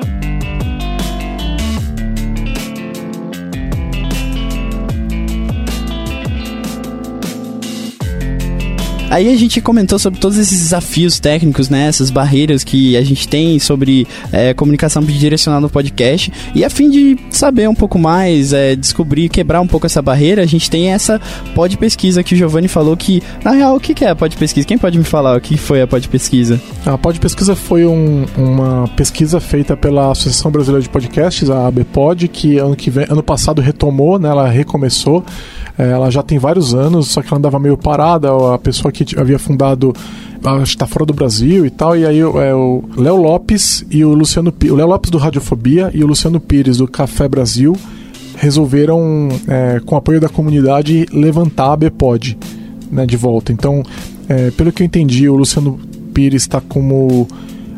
Aí a gente comentou sobre todos esses desafios técnicos, né? Essas barreiras que a gente tem sobre é, comunicação bidirecional no podcast. E a fim de saber um pouco mais, é, descobrir, quebrar um pouco essa barreira, a gente tem essa pod pesquisa que o Giovanni falou que, na real, o que é a pod pesquisa? Quem pode me falar o que foi a pod pesquisa? A pod pesquisa foi um, uma pesquisa feita pela Associação Brasileira de Podcasts, a ABPod, que ano, que vem, ano passado retomou, né? Ela recomeçou. É, ela já tem vários anos, só que ela andava meio parada. A pessoa que havia fundado acho que está fora do Brasil e tal. E aí é, o Léo Lopes e o Luciano o Léo Lopes do Radiofobia e o Luciano Pires do Café Brasil resolveram, é, com apoio da comunidade, levantar a Bpod né, de volta. Então, é, pelo que eu entendi, o Luciano Pires está como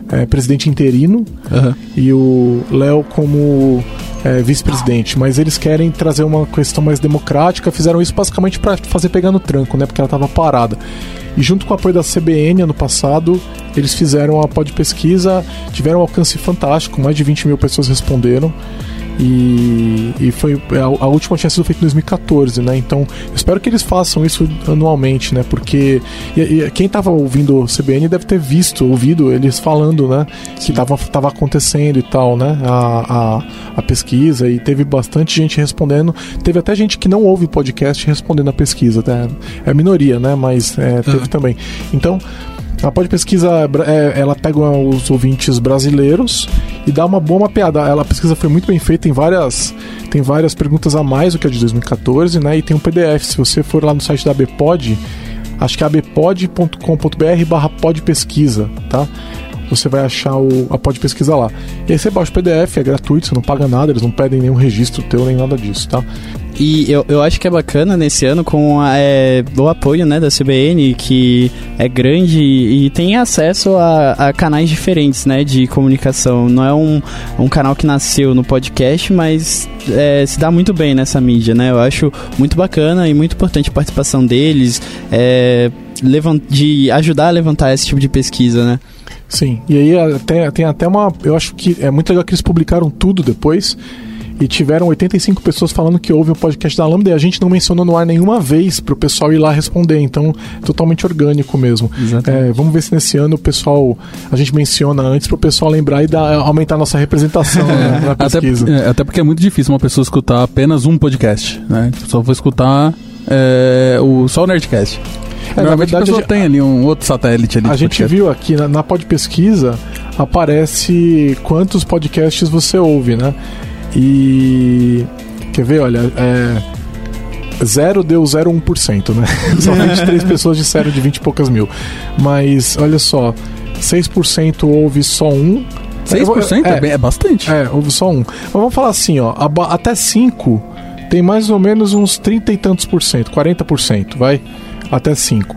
é, presidente interino uhum. e o Léo como é, vice-presidente, mas eles querem trazer uma questão mais democrática. Fizeram isso basicamente para fazer pegar no tranco, né? Porque ela estava parada. E junto com o apoio da CBN ano passado, eles fizeram a pod pesquisa, tiveram um alcance fantástico, mais de 20 mil pessoas responderam. E, e foi a, a, última tinha sido feita em 2014, né? Então espero que eles façam isso anualmente, né? Porque e, e quem estava ouvindo o CBN deve ter visto, ouvido eles falando, né? Sim. Que estava tava acontecendo e tal, né? A, a, a, pesquisa e teve bastante gente respondendo. Teve até gente que não ouve podcast respondendo a pesquisa, né? É a minoria, né? Mas é, teve também. Então a Pod Pesquisa, é, ela pega os ouvintes brasileiros e dá uma boa mapeada. Ela, a pesquisa foi muito bem feita, tem várias, tem várias perguntas a mais do que a de 2014, né? E tem um PDF. Se você for lá no site da ABPod, acho que é abpod.com.br barra podpesquisa, tá? Você vai achar o, a pod pesquisa lá. E aí você baixa o PDF, é gratuito, você não paga nada, eles não pedem nenhum registro teu nem nada disso, tá? E eu, eu acho que é bacana nesse ano com a, é, o apoio né, da CBN, que é grande e tem acesso a, a, canais diferentes né, de comunicação. Não é um, um canal que nasceu no podcast, mas é, se dá muito bem nessa mídia. Né? Eu acho muito bacana e muito importante a participação deles, é, de ajudar a levantar esse tipo de pesquisa. Né? Sim, e aí tem, tem até uma. Eu acho que é muito legal que eles publicaram tudo depois e tiveram 85 pessoas falando que houve o podcast da Lambda e a gente não mencionou no ar nenhuma vez para o pessoal ir lá responder, então totalmente orgânico mesmo. É, vamos ver se nesse ano o pessoal a gente menciona antes para o pessoal lembrar e dar, aumentar a nossa representação né, na pesquisa. Até, é, até, porque é muito difícil uma pessoa escutar apenas um podcast, né? Só vou escutar é, o, só o Nerdcast. É, na verdade, a pessoa tem ali um outro satélite ali. A gente podcast. viu aqui na, na pod pesquisa aparece quantos podcasts você ouve, né? E. Quer ver? Olha, é. Zero deu 0,1%, né? Só 23 pessoas disseram de 20 e poucas mil. Mas, olha só, 6% houve só um. 6% é, é, é bastante. É, houve só um. Mas vamos falar assim, ó, até 5 tem mais ou menos uns 30 e tantos por cento, 40%, vai? Até 5.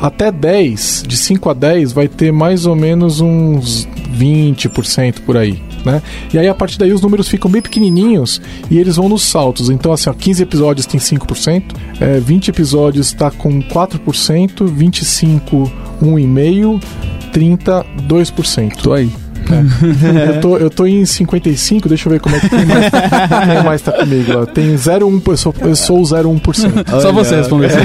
Até 10, de 5 a 10, vai ter mais ou menos uns 20% por aí. Né? E aí a partir daí os números ficam bem pequenininhos e eles vão nos saltos. Então, assim, ó, 15 episódios tem 5%, é, 20 episódios está com 4%, 25, 1,5%, 30, 2%. Tô aí. É. eu, tô, eu tô em 55, deixa eu ver como é que tem mais, quem mais tá comigo. Ó. Tem 0,1%, eu sou, eu sou o 0,1%. Só você respondeu isso.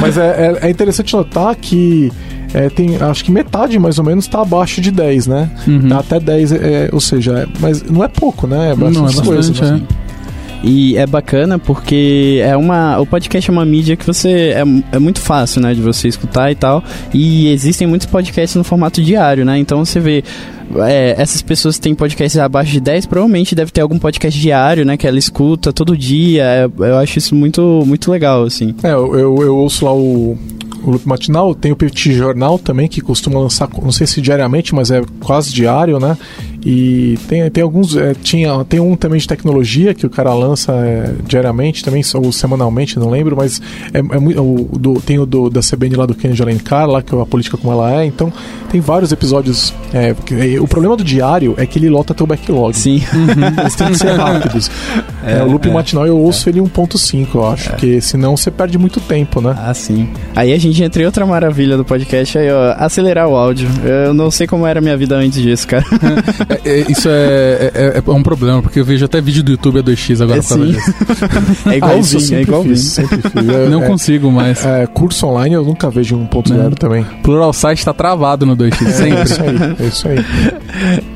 Mas é, é, é interessante notar que é, tem, acho que metade mais ou menos está abaixo de 10, né? Uhum. Tá até 10, é, ou seja, é, mas não é pouco, né? É bastante, não, é bastante coisa. Assim. E é bacana porque é uma, o podcast é uma mídia que você é, é muito fácil, né, de você escutar e tal. E existem muitos podcasts no formato diário, né? Então você vê é, essas pessoas que têm podcasts abaixo de 10, provavelmente deve ter algum podcast diário, né? Que ela escuta todo dia. É, eu acho isso muito, muito legal, assim. É, eu, eu, eu ouço lá o, o Loop Matinal, tem o Petit Jornal também, que costuma lançar, não sei se diariamente, mas é quase diário, né? E tem, tem alguns. É, tinha, tem um também de tecnologia que o cara lança é, diariamente, também, ou semanalmente, não lembro, mas é, é o, do, tem o do, da CBN lá do Kennedy Alencar, lá que é a política como ela é. Então, tem vários episódios. É, o problema do diário é que ele lota teu backlog. Sim. Eles têm que ser rápidos. É, o loop matinal eu ouço ele 1.5, eu acho, porque senão você perde muito tempo, né? Ah, sim. Aí a gente entra em outra maravilha do podcast, aí, ó, acelerar o áudio. Eu não sei como era a minha vida antes disso, cara. É, é, isso é, é, é, um problema, porque eu vejo até vídeo do YouTube a 2x agora é, sim. é igualzinho, ah, é igualzinho. Fiz, sempre fiz. não consigo mais. curso online eu nunca vejo 1.0 também. Plural site tá travado no 2x, sempre. É isso aí, é isso aí.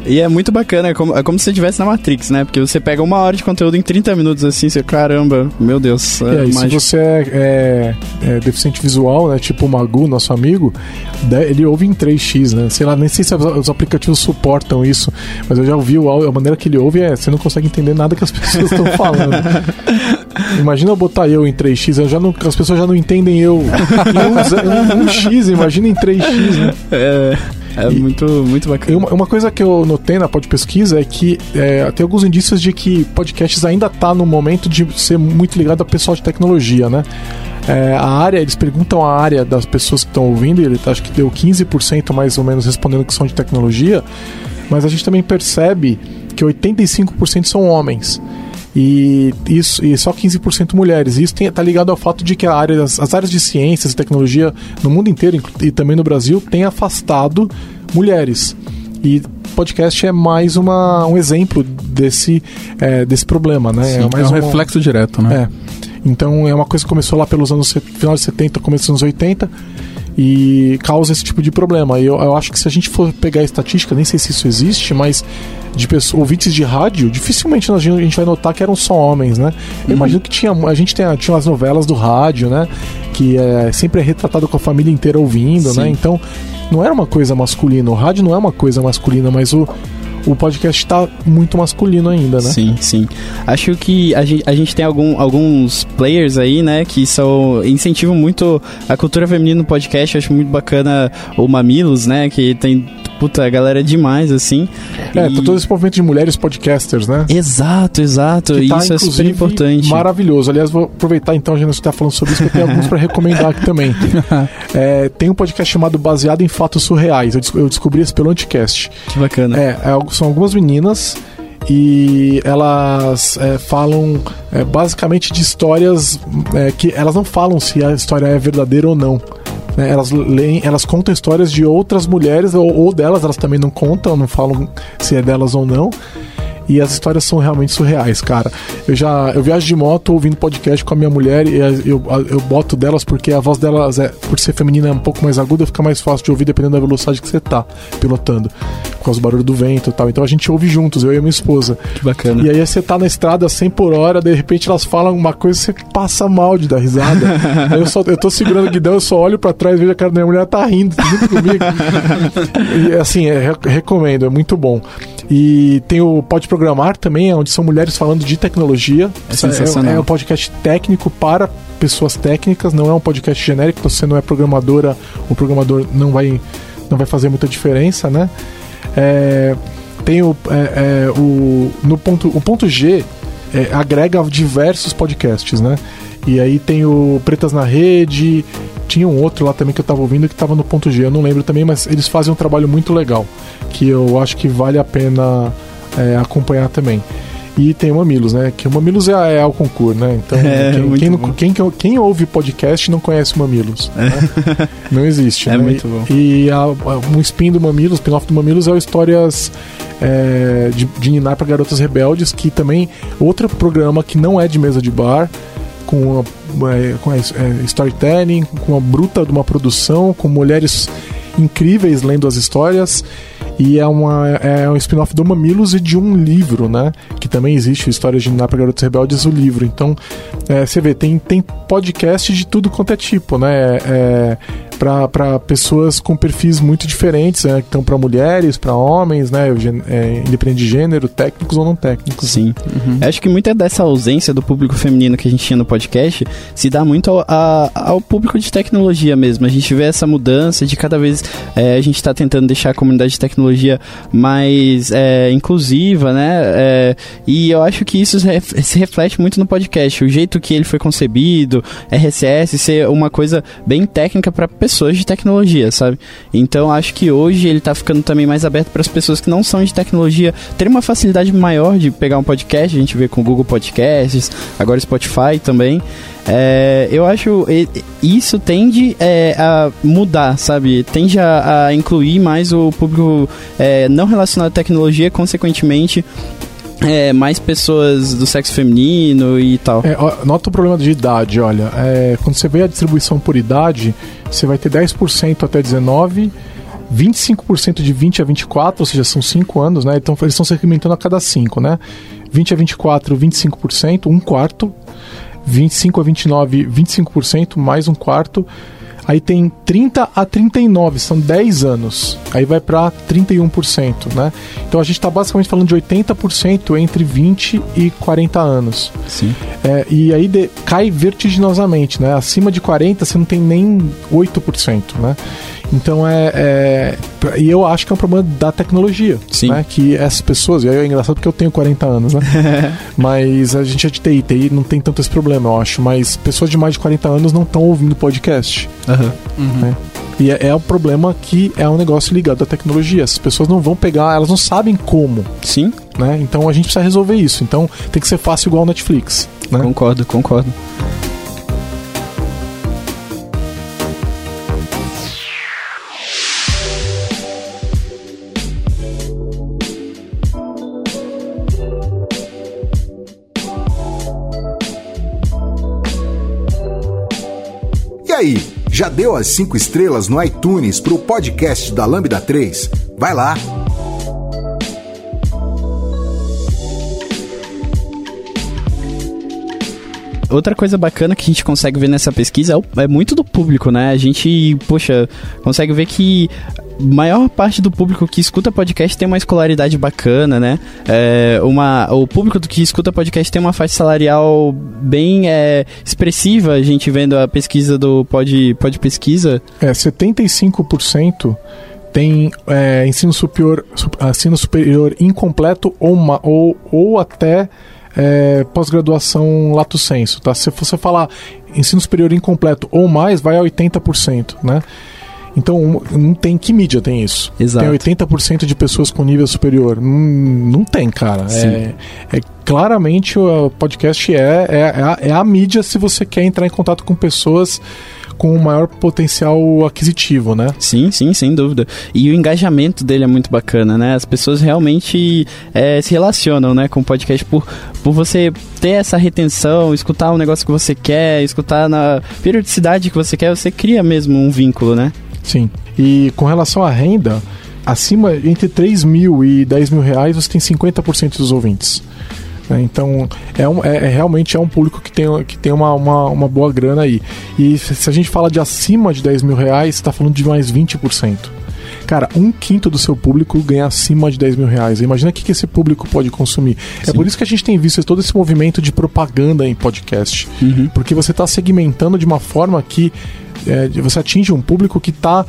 E é muito bacana, é como, é como se você estivesse na Matrix, né? Porque você pega uma hora de conteúdo em 30 minutos assim, você, caramba, meu Deus. É, e se você é, é, deficiente visual, né? Tipo o Magu, nosso amigo, ele ouve em 3x, né? Sei lá, nem sei se os aplicativos suportam isso, mas eu já ouvi o a maneira que ele ouve é você não consegue entender nada que as pessoas estão falando. imagina eu botar eu em 3x, eu já não, as pessoas já não entendem eu em 1, 1x, imagina em 3x, né? É. É e, muito, muito bacana. Uma, uma, coisa que eu notei na pod pesquisa é que é, tem alguns indícios de que podcasts ainda tá no momento de ser muito ligado ao pessoal de tecnologia, né? É, a área, eles perguntam a área das pessoas que estão ouvindo, e ele acho que deu 15% mais ou menos respondendo que são de tecnologia, mas a gente também percebe que 85% são homens. E, isso, e só 15% mulheres. E isso está ligado ao fato de que a área, as, as áreas de ciências e tecnologia no mundo inteiro e também no Brasil têm afastado mulheres. E podcast é mais uma, um exemplo desse, é, desse problema, né? Sim, é, mais é um, um reflexo direto, né? É. Então é uma coisa que começou lá pelos anos final de 70, começo dos anos 80 e causa esse tipo de problema. E eu, eu acho que se a gente for pegar a estatística, nem sei se isso existe, mas de pessoas, ouvintes de rádio, dificilmente a gente vai notar que eram só homens, né? Eu uhum. imagino que tinha, a gente tem, tinha as novelas do rádio, né? Que é, sempre é retratado com a família inteira ouvindo, né? Sim. né? Então, não era uma coisa masculina. O rádio não é uma coisa masculina, mas o, o podcast está muito masculino ainda, né? Sim, sim. Acho que a gente, a gente tem algum, alguns players aí, né, que são incentivam muito a cultura feminina no podcast. acho muito bacana o Mamilos, né, que tem puta, a galera é demais, assim. É, e... todo esse movimento de mulheres podcasters, né? Exato, exato. Que tá, isso é super importante. Maravilhoso. Aliás, vou aproveitar então, a gente está falando sobre isso, porque tem alguns para recomendar aqui também. é, tem um podcast chamado Baseado em Fatos Surreais. Eu, descobri esse pelo Anticast. Que bacana. É, é são algumas meninas e elas é, falam é, basicamente de histórias é, que elas não falam se a história é verdadeira ou não. Né? Elas leem, elas contam histórias de outras mulheres ou, ou delas, elas também não contam, não falam se é delas ou não. E as histórias são realmente surreais, cara. Eu já eu viajo de moto ouvindo podcast com a minha mulher e eu, eu boto delas porque a voz delas, é, por ser feminina, é um pouco mais aguda, fica mais fácil de ouvir dependendo da velocidade que você tá pilotando, com os barulhos do vento e tal. Então a gente ouve juntos, eu e a minha esposa. Que bacana. E aí você tá na estrada 100 por hora, de repente elas falam uma coisa e você passa mal de dar risada. aí eu, só, eu tô segurando o guidão, eu só olho pra trás, vejo a cara da minha mulher tá rindo junto comigo. e assim, é, recomendo, é muito bom. E tem o Pode Programar também, onde são mulheres falando de tecnologia. É sensacional. É, é um podcast técnico para pessoas técnicas, não é um podcast genérico, você não é programadora, o programador não vai, não vai fazer muita diferença, né? É, tem o, é, é, o, no ponto, o ponto G é, agrega diversos podcasts, né? E aí tem o Pretas na Rede, tinha um outro lá também que eu tava ouvindo que tava no ponto G, eu não lembro também, mas eles fazem um trabalho muito legal, que eu acho que vale a pena é, acompanhar também. E tem o Mamilos, né? Que o Mamilos é, é o concurso, né? Então, é, quem, quem, quem, quem, ouve podcast não conhece o Mamilos. Né? não existe. É né? muito bom. E a, um spin do Mamilos, o spin-off do Mamilos é o Histórias é, de, de Ninar para Garotas Rebeldes, que também outro programa que não é de mesa de bar, com, uma, com a, é, storytelling, com uma bruta de uma produção, com mulheres incríveis lendo as histórias. E é, uma, é um spin-off do Mamilos e de um livro, né? Que também existe, Histórias de Ninar para Garotos Rebeldes, o livro. Então, é, você vê, tem, tem podcast de tudo quanto é tipo, né? É, para pessoas com perfis muito diferentes, né? Então, para mulheres, para homens, né? É, independente de gênero, técnicos ou não técnicos. Sim. Uhum. Acho que muita dessa ausência do público feminino que a gente tinha no podcast se dá muito ao, a, ao público de tecnologia mesmo. A gente vê essa mudança de cada vez é, a gente está tentando deixar a comunidade de tecnologia mais é, inclusiva, né? É, e eu acho que isso se reflete muito no podcast. O jeito que ele foi concebido, RSS, ser uma coisa bem técnica para pessoas de tecnologia, sabe? Então acho que hoje ele tá ficando também mais aberto para as pessoas que não são de tecnologia terem uma facilidade maior de pegar um podcast. A gente vê com Google Podcasts, agora Spotify também. É, eu acho isso tende é, a mudar, sabe? Tende a, a incluir mais o público é, não relacionado à tecnologia, consequentemente é, mais pessoas do sexo feminino e tal. É, nota o problema de idade, olha. É, quando você vê a distribuição por idade, você vai ter 10% até 19, 25% de 20 a 24, ou seja, são 5 anos, né? Então eles estão segmentando a cada 5, né? 20 a 24, 25%, um quarto. 25 a 29, 25%, mais um quarto. Aí tem 30 a 39, são 10 anos. Aí vai para 31%, né? Então a gente está basicamente falando de 80% entre 20 e 40 anos. Sim. É, e aí de, cai vertiginosamente, né? Acima de 40 você não tem nem 8%, né? Então é, é, E eu acho que é um problema da tecnologia. Sim. Né? Que essas pessoas. E aí é engraçado porque eu tenho 40 anos, né? mas a gente é de TI, TI não tem tanto esse problema, eu acho. Mas pessoas de mais de 40 anos não estão ouvindo podcast. Uhum. Uhum. Né? E é, é o problema que é um negócio ligado à tecnologia. As pessoas não vão pegar, elas não sabem como. Sim. Né? Então a gente precisa resolver isso. Então tem que ser fácil igual o Netflix. Né? Concordo, concordo. Já deu as 5 estrelas no iTunes pro podcast da Lambda 3? Vai lá! Outra coisa bacana que a gente consegue ver nessa pesquisa é, é, muito do público, né? A gente, poxa, consegue ver que maior parte do público que escuta podcast tem uma escolaridade bacana, né? É, uma, o público que escuta podcast tem uma faixa salarial bem é, expressiva, a gente vendo a pesquisa do Pod, Pod Pesquisa. É, 75% tem é, ensino, superior, ensino superior incompleto ou, uma, ou, ou até é, pós-graduação lato senso, tá? Se você falar ensino superior incompleto ou mais, vai a 80%, né? Então, não tem que mídia tem isso? Exato. Tem 80% de pessoas com nível superior. Não, não tem, cara. É, é, claramente o podcast é, é, é, a, é a mídia se você quer entrar em contato com pessoas com o maior potencial aquisitivo, né? Sim, sim, sem dúvida. E o engajamento dele é muito bacana, né? As pessoas realmente é, se relacionam, né, com o podcast por, por você ter essa retenção, escutar o negócio que você quer, escutar na periodicidade que você quer, você cria mesmo um vínculo, né? Sim. E com relação à renda, acima entre 3 mil e 10 mil reais você tem 50% dos ouvintes. Né? Então, é, um, é, é, realmente é um público que tem, que tem uma, uma, uma, boa grana aí. E se a gente fala de acima de 10 mil reais, está falando de mais 20%. Cara, um quinto do seu público ganha acima de 10 mil reais. Imagina o que, que esse público pode consumir. É Sim. É por isso que a gente tem visto todo esse movimento de propaganda em podcast. Uhum. Porque você está segmentando de uma forma que é, você atinge um público que está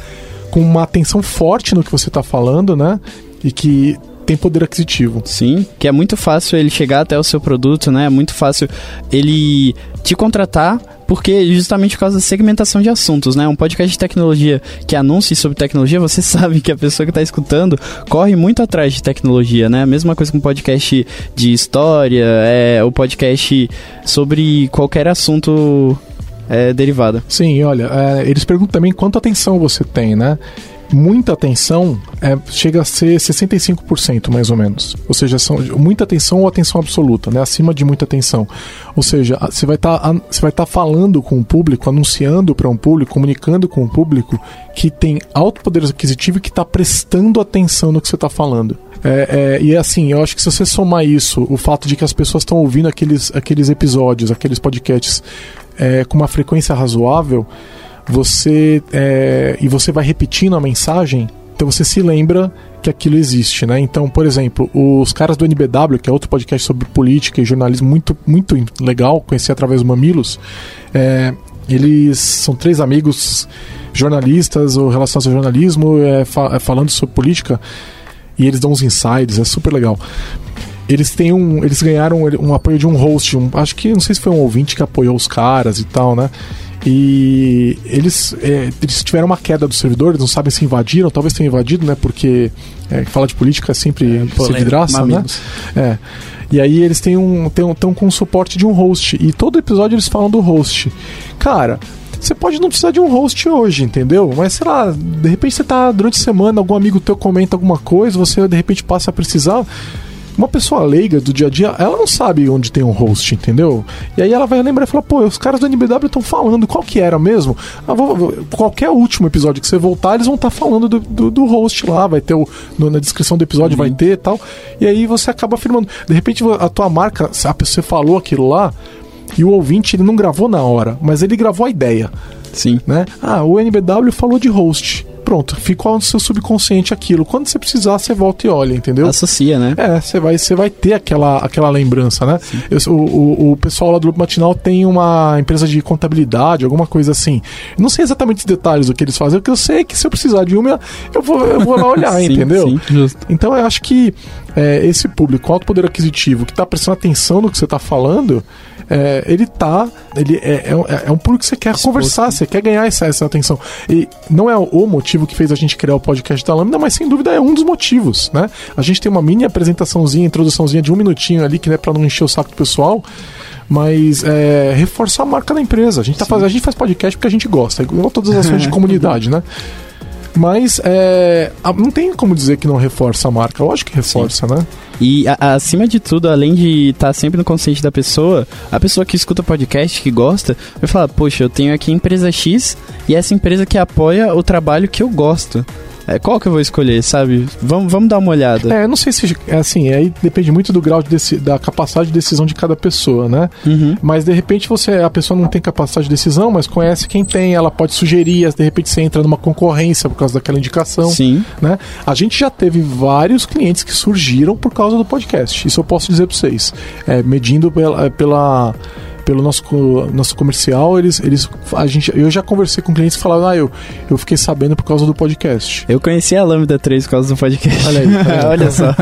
com uma atenção forte no que você está falando, né? E que tem poder aquisitivo. Sim, que é muito fácil ele chegar até o seu produto, né? É muito fácil ele te contratar porque justamente por causa da segmentação de assuntos, né? Um podcast de tecnologia que anuncie sobre tecnologia, você sabe que a pessoa que está escutando corre muito atrás de tecnologia, né? A mesma coisa com podcast de história, é o podcast sobre qualquer assunto é, derivado. Sim, olha, é, eles perguntam também quanto atenção você tem, né? Muita atenção é, chega a ser 65% mais ou menos. Ou seja, são muita atenção ou atenção absoluta, né? acima de muita atenção. Ou seja, você vai estar tá, você vai tá falando com o público, anunciando para um público, comunicando com o público que tem alto poder aquisitivo e que está prestando atenção no que você está falando. É, é, e é assim, eu acho que se você somar isso, o fato de que as pessoas estão ouvindo aqueles, aqueles episódios, aqueles podcasts é, com uma frequência razoável, você é, e você vai repetindo a mensagem, então você se lembra que aquilo existe, né? Então, por exemplo, os caras do NBW, que é outro podcast sobre política e jornalismo muito, muito legal, conheci através do Mamilos, é, eles são três amigos jornalistas ou relacionados ao jornalismo, é, fa falando sobre política, e eles dão uns insights, é super legal eles têm um. Eles ganharam um apoio de um host. Um, acho que não sei se foi um ouvinte que apoiou os caras e tal, né? E eles, é, eles tiveram uma queda do servidor, eles não sabem se invadiram, talvez tenham invadido, né? Porque é, falar de política é sempre é, se vidraça, né? É. E aí eles têm um, têm, têm com o suporte de um host. E todo episódio eles falam do host. Cara, você pode não precisar de um host hoje, entendeu? Mas sei lá, de repente você tá durante a semana, algum amigo teu comenta alguma coisa, você de repente passa a precisar uma pessoa leiga do dia a dia, ela não sabe onde tem um host, entendeu? E aí ela vai lembrar e falar, pô, os caras do NBW estão falando, qual que era mesmo? Ah, vou, vou, qualquer último episódio que você voltar, eles vão estar tá falando do, do, do, host lá, vai ter o, no, na descrição do episódio, uhum. vai ter e tal. E aí você acaba afirmando. De repente a tua marca, você falou aquilo lá, e o ouvinte ele não gravou na hora, mas ele gravou a ideia. Sim. Né? Ah, o NBW falou de host pronto, ficou no seu subconsciente aquilo. Quando você precisar, você volta e olha, entendeu? Associa, né? É, você vai, você vai ter aquela, aquela lembrança, né? Eu, o, o, o, pessoal lá do Grupo Matinal tem uma empresa de contabilidade, alguma coisa assim. não sei exatamente os detalhes do que eles fazem, porque eu sei que se eu precisar de uma, eu vou, eu vou lá olhar, sim, entendeu? Sim, então eu acho que é, esse público, alto poder aquisitivo, que está prestando atenção no que você está falando, é, ele tá. Ele é, é, é um público que você quer Exposto. conversar, você quer ganhar essa, essa atenção. E não é o motivo que fez a gente criar o podcast da Lambda, mas sem dúvida é um dos motivos, né? A gente tem uma mini apresentaçãozinha, introduçãozinha de um minutinho ali, que é para não encher o saco do pessoal mas é, reforçar a marca da empresa. A gente, tá fazendo, a gente faz podcast porque a gente gosta, igual todas as ações de comunidade, né? Mas é, não tem como dizer que não reforça a marca. Lógico que reforça, Sim. né? E a, acima de tudo, além de estar tá sempre no consciente da pessoa, a pessoa que escuta podcast, que gosta, vai falar: Poxa, eu tenho aqui empresa X e essa empresa que apoia o trabalho que eu gosto. É, qual que eu vou escolher, sabe? Vamos, vamos dar uma olhada. É, eu não sei se. Assim, aí depende muito do grau de da capacidade de decisão de cada pessoa, né? Uhum. Mas de repente você. A pessoa não tem capacidade de decisão, mas conhece quem tem, ela pode sugerir, de repente você entra numa concorrência por causa daquela indicação. Sim. Né? A gente já teve vários clientes que surgiram por causa do podcast. Isso eu posso dizer pra vocês. É, medindo pela, pela pelo nosso, nosso comercial, eles, eles a gente, eu já conversei com clientes que falaram, ah, eu, eu fiquei sabendo por causa do podcast. Eu conheci a Lambda 3 por causa do podcast. Olha aí. Olha só.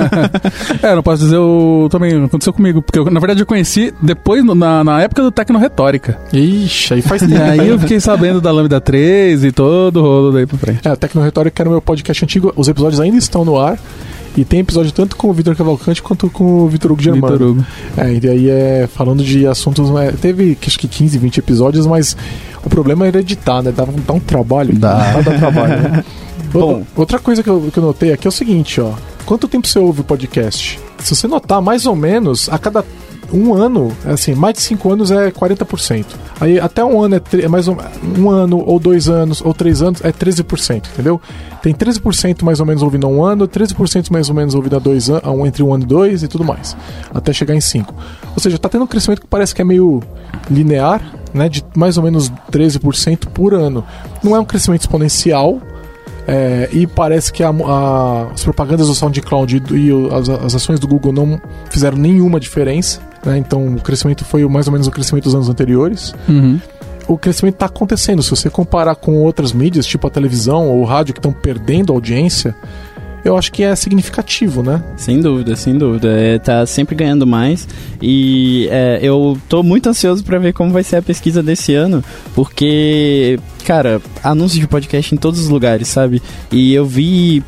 é, não posso dizer, eu, também aconteceu comigo, porque eu, na verdade eu conheci depois, na, na época do Tecno Retórica. Ixi, aí faz tempo. aí eu fiquei sabendo da Lambda 3 e todo o rolo daí pra frente. É, Tecno Retórica era o meu podcast antigo, os episódios ainda estão no ar. E tem episódio tanto com o Vitor Cavalcante quanto com o Vitor Hugo Germano. Vitor Hugo. É, e aí é falando de assuntos. É, teve acho que 15, 20 episódios, mas o problema era editar, né? Dava, dá um trabalho. Dá. Dá trabalho, né? Bom, outra coisa que eu, que eu notei aqui é o seguinte, ó. Quanto tempo você ouve o podcast? Se você notar, mais ou menos, a cada um ano, assim, mais de cinco anos é 40%. Aí até um ano é, é mais um, um ano, ou dois anos, ou três anos, é 13%, entendeu? Tem 13% mais ou menos ouvindo há um ano, 13% mais ou menos ouvindo há dois anos, entre um ano e dois e tudo mais. Até chegar em cinco. Ou seja, tá tendo um crescimento que parece que é meio linear, né? De mais ou menos 13% por ano. Não é um crescimento exponencial, é, e parece que a, a, as propagandas do SoundCloud e, e as, as, ações do Google não fizeram nenhuma diferença. Né? Então o crescimento foi mais ou menos o crescimento dos anos anteriores. Uhum. O crescimento está acontecendo. Se você comparar com outras mídias, tipo a televisão ou o rádio, que estão perdendo audiência, eu acho que é significativo, né? Sem dúvida, sem dúvida. É, tá sempre ganhando mais. E é, eu tô muito ansioso para ver como vai ser a pesquisa desse ano, porque, cara, anúncios de podcast em todos os lugares, sabe? E eu vi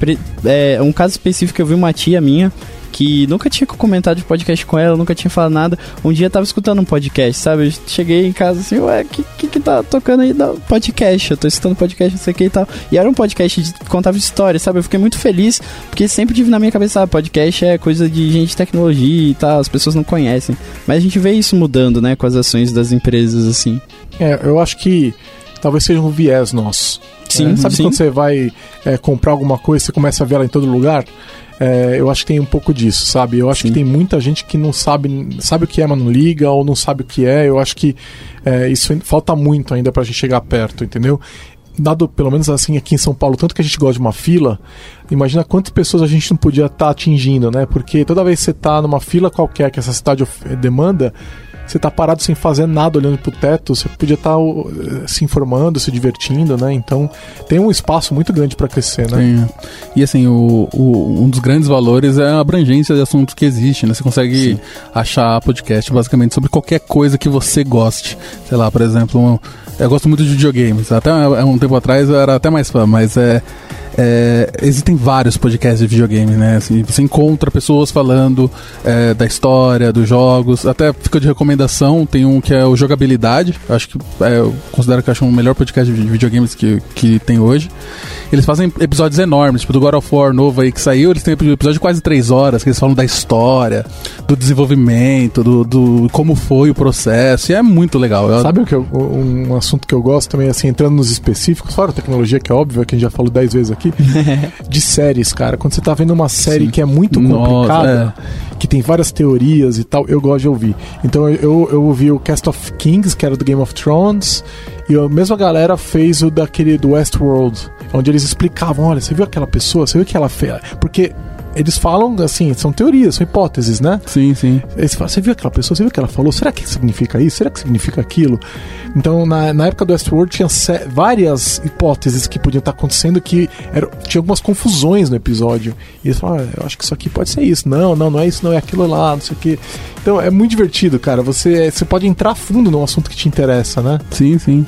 é, um caso específico, eu vi uma tia minha que nunca tinha comentado de podcast com ela, nunca tinha falado nada. Um dia eu tava escutando um podcast, sabe? Eu cheguei em casa assim, ué, o que, que, que tá tocando aí da podcast? Eu tô escutando podcast, não sei o que e tal. E era um podcast de contava história, sabe? Eu fiquei muito feliz, porque sempre tive na minha cabeça, ah, podcast é coisa de gente de tecnologia e tal, as pessoas não conhecem. Mas a gente vê isso mudando, né, com as ações das empresas, assim. É, eu acho que talvez seja um viés nosso. Sim, é, sabe sim. quando você vai é, comprar alguma coisa, você começa a ver ela em todo lugar? É, eu acho que tem um pouco disso, sabe? Eu acho Sim. que tem muita gente que não sabe, sabe o que é, mas não liga, ou não sabe o que é. Eu acho que é, isso falta muito ainda pra gente chegar perto, entendeu? dado pelo menos assim aqui em São Paulo, tanto que a gente gosta de uma fila, imagina quantas pessoas a gente não podia estar tá atingindo, né? Porque toda vez que você está numa fila qualquer que essa cidade demanda, você tá parado sem fazer nada olhando pro teto, você podia estar tá, se informando, se divertindo, né? Então tem um espaço muito grande para crescer, né? Tem. E assim, o, o, um dos grandes valores é a abrangência de assuntos que existe, né? Você consegue Sim. achar podcast basicamente sobre qualquer coisa que você goste. Sei lá, por exemplo, eu gosto muito de videogames. Até um tempo atrás eu era até mais fã, mas é é, existem vários podcasts de videogame, né? Assim, você encontra pessoas falando é, da história, dos jogos. Até fica de recomendação, tem um que é o Jogabilidade. Acho que é, eu considero que acho o melhor podcast de videogames que, que tem hoje. Eles fazem episódios enormes, tipo do God of War novo aí que saiu, eles têm um episódio de quase três horas, que eles falam da história, do desenvolvimento, do, do como foi o processo, e é muito legal. Eu... Sabe o que eu, um assunto que eu gosto também, assim, entrando nos específicos, fora a tecnologia, que é óbvio, que a gente já falou dez vezes aqui, aqui, de séries, cara. Quando você tá vendo uma série Sim. que é muito complicada, Nossa, é. que tem várias teorias e tal, eu gosto de ouvir. Então eu, eu ouvi o Cast of Kings, que era do Game of Thrones, e a mesma galera fez o daquele do Westworld, onde eles explicavam, olha, você viu aquela pessoa, você viu que ela fez? Porque eles falam assim, são teorias, são hipóteses, né? Sim, sim. Eles falam, você viu aquela pessoa, você viu o que ela falou? Será que significa isso? Será que significa aquilo? Então, na, na época do Westworld, tinha várias hipóteses que podiam estar acontecendo que era, tinha algumas confusões no episódio. E eles falaram, ah, eu acho que isso aqui pode ser isso. Não, não, não é isso, não é aquilo lá, não sei o quê. Então, é muito divertido, cara. Você, você pode entrar fundo num assunto que te interessa, né? Sim, sim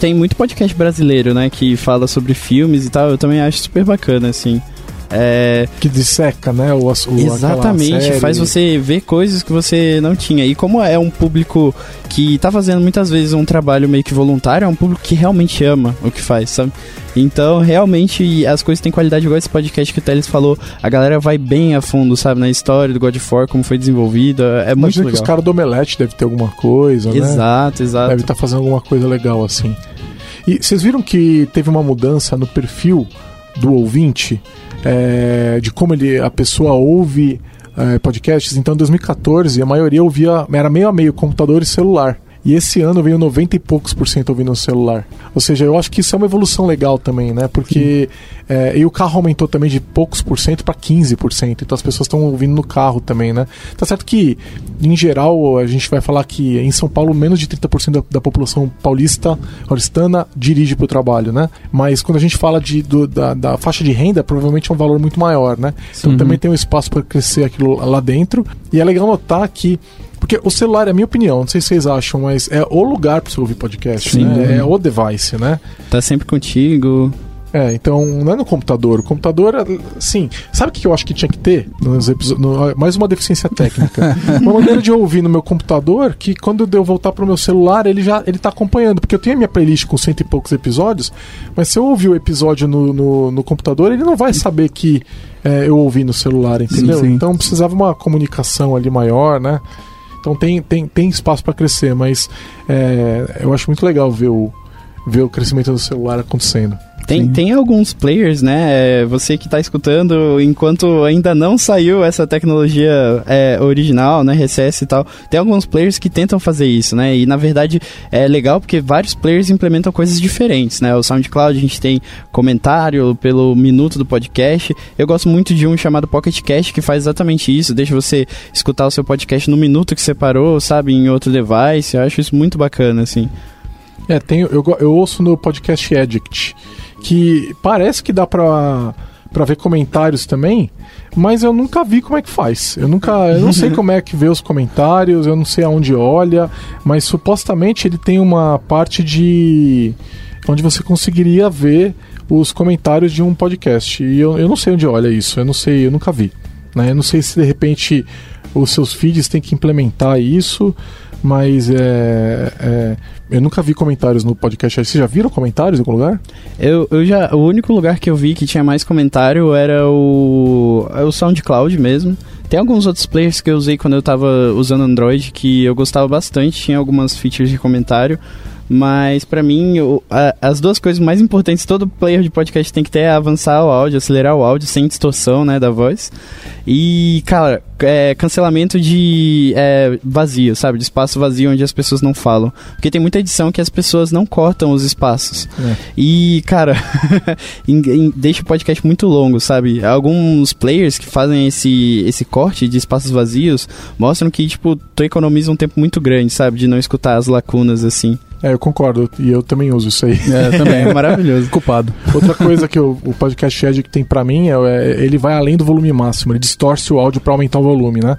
tem muito podcast brasileiro, né, que fala sobre filmes e tal. Eu também acho super bacana, assim. É... Que disseca, né? O, o Exatamente, faz você ver coisas que você não tinha. E como é um público que tá fazendo muitas vezes um trabalho meio que voluntário, é um público que realmente ama o que faz, sabe? Então, realmente, as coisas têm qualidade, igual esse podcast que o Teles falou. A galera vai bem a fundo, sabe? Na história do God of War, como foi desenvolvida. É muito legal. que os caras do Omelete devem ter alguma coisa, né? Exato, exato. Deve estar tá fazendo alguma coisa legal, assim. E vocês viram que teve uma mudança no perfil do ouvinte? É, de como ele, a pessoa ouve é, podcasts. Então, em 2014, a maioria ouvia, era meio a meio computador e celular. E esse ano veio 90 e poucos por cento ouvindo no celular. Ou seja, eu acho que isso é uma evolução legal também, né? Porque. É, e o carro aumentou também de poucos por cento para 15%. Então as pessoas estão ouvindo no carro também, né? Tá certo que, em geral, a gente vai falar que em São Paulo menos de 30% da, da população paulista, paulistana, dirige para o trabalho, né? Mas quando a gente fala de, do, da, da, faixa de renda, provavelmente é um valor muito maior, né? Então uhum. também tem um espaço para crescer aquilo lá dentro. E é legal notar que porque o celular, é a minha opinião, não sei se vocês acham, mas é o lugar para você ouvir podcast, Sim, né? É o device, né? Tá sempre contigo. É, então não é no computador. O computador, sim. Sabe o que eu acho que tinha que ter? No, mais uma deficiência técnica. uma maneira de ouvir no meu computador que quando eu voltar pro meu celular, ele já ele tá acompanhando. Porque eu tenho a minha playlist com cento e poucos episódios, mas se eu ouvir o episódio no, no, no computador, ele não vai saber que é, eu ouvi no celular, entendeu? Sim, sim. Então precisava uma comunicação ali maior, né? Então tem, tem, tem espaço para crescer, mas é, eu acho muito legal ver o, ver o crescimento do celular acontecendo. Tem, tem alguns players, né? É, você que está escutando, enquanto ainda não saiu essa tecnologia é, original, né? RCS e tal, tem alguns players que tentam fazer isso, né? E na verdade é legal porque vários players implementam coisas diferentes, né? O SoundCloud a gente tem comentário pelo minuto do podcast. Eu gosto muito de um chamado Pocket Cast que faz exatamente isso, deixa você escutar o seu podcast no minuto que você parou, sabe? Em outro device. Eu acho isso muito bacana, assim. É, tenho, eu, eu ouço no podcast Addict que parece que dá pra, pra ver comentários também, mas eu nunca vi como é que faz. Eu nunca, eu não sei como é que vê os comentários, eu não sei aonde olha, mas supostamente ele tem uma parte de onde você conseguiria ver os comentários de um podcast. E eu, eu não sei onde olha isso, eu não sei, eu nunca vi. Né? Eu não sei se de repente os seus feeds têm que implementar isso mas é, é, eu nunca vi comentários no podcast. Vocês já viram comentários em algum lugar? Eu, eu já. O único lugar que eu vi que tinha mais comentário era o, é o SoundCloud mesmo. Tem alguns outros players que eu usei quando eu tava usando Android que eu gostava bastante, tinha algumas features de comentário. Mas para mim, a, as duas coisas mais importantes todo player de podcast tem que ter é avançar o áudio, acelerar o áudio sem distorção, né, da voz. E, cara, é, cancelamento de é, vazio, sabe? De espaço vazio onde as pessoas não falam. Porque tem muita edição que as pessoas não cortam os espaços. É. E, cara, em, em, deixa o podcast muito longo, sabe? Alguns players que fazem esse, esse corte de espaços vazios mostram que, tipo, tu economiza um tempo muito grande, sabe? De não escutar as lacunas assim. É, eu concordo. E eu também uso isso aí. É, também. É maravilhoso. Culpado. Outra coisa que o, o podcast Edge tem para mim é, é, ele vai além do volume máximo. Ele distorce o áudio para aumentar o volume, né?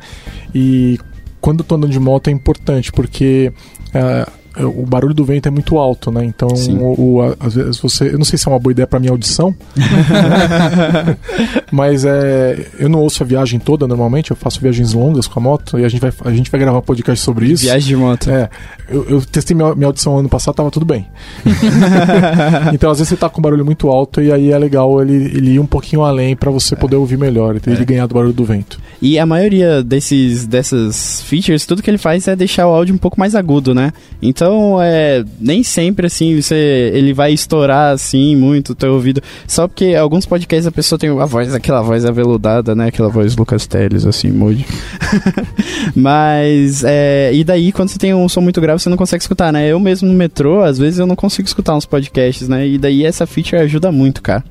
E quando eu tô andando de moto é importante, porque... É, o barulho do vento é muito alto, né? Então, o, o, às vezes você. Eu não sei se é uma boa ideia para minha audição, mas é, eu não ouço a viagem toda normalmente, eu faço viagens longas com a moto e a gente vai, a gente vai gravar um podcast sobre isso. Viagem de moto. É. Eu, eu testei minha, minha audição ano passado, tava tudo bem. então, às vezes você tá com barulho muito alto e aí é legal ele, ele ir um pouquinho além para você poder ouvir melhor, ele é. ganhar do barulho do vento. E a maioria desses, dessas features, tudo que ele faz é deixar o áudio um pouco mais agudo, né? Então, é, nem sempre, assim, você, ele vai estourar, assim, muito o teu ouvido. Só porque alguns podcasts a pessoa tem a voz, aquela voz aveludada, né? Aquela voz Lucas Teles, assim, mude. Mas, é, e daí, quando você tem um som muito grave, você não consegue escutar, né? Eu mesmo no metrô, às vezes eu não consigo escutar uns podcasts, né? E daí essa feature ajuda muito, cara.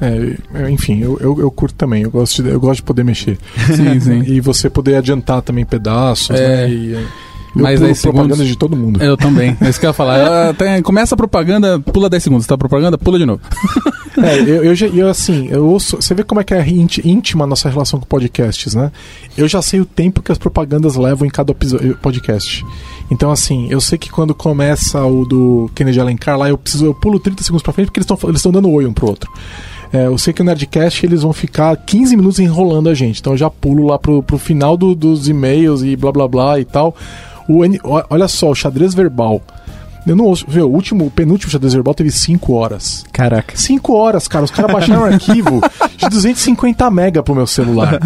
É, enfim, eu, eu, eu, curto também, eu gosto, de, eu gosto de poder mexer. Sim, sim. E você poder adiantar também pedaços, é. né? E, eu mas pulo propaganda segundos, de todo mundo. Eu também. É isso que eu ia falar. tem, começa a propaganda, pula 10 segundos. Tá propaganda, pula de novo. é, eu, eu, eu, assim, eu ouço, você vê como é que é íntima a nossa relação com podcasts, né? Eu já sei o tempo que as propagandas levam em cada podcast. Então, assim, eu sei que quando começa o do Kennedy Alencar lá, eu preciso, eu pulo 30 segundos pra frente porque eles estão eles dando oi um pro outro. É, eu sei que o Nerdcast eles vão ficar 15 minutos enrolando a gente, então eu já pulo lá pro, pro final do, dos e-mails e blá blá blá e tal. O, olha só, o xadrez verbal. Eu não ouço. Viu, o último, o penúltimo xadrez verbal teve 5 horas. Caraca. 5 horas, cara. Os caras baixaram um arquivo de 250 mega pro meu celular.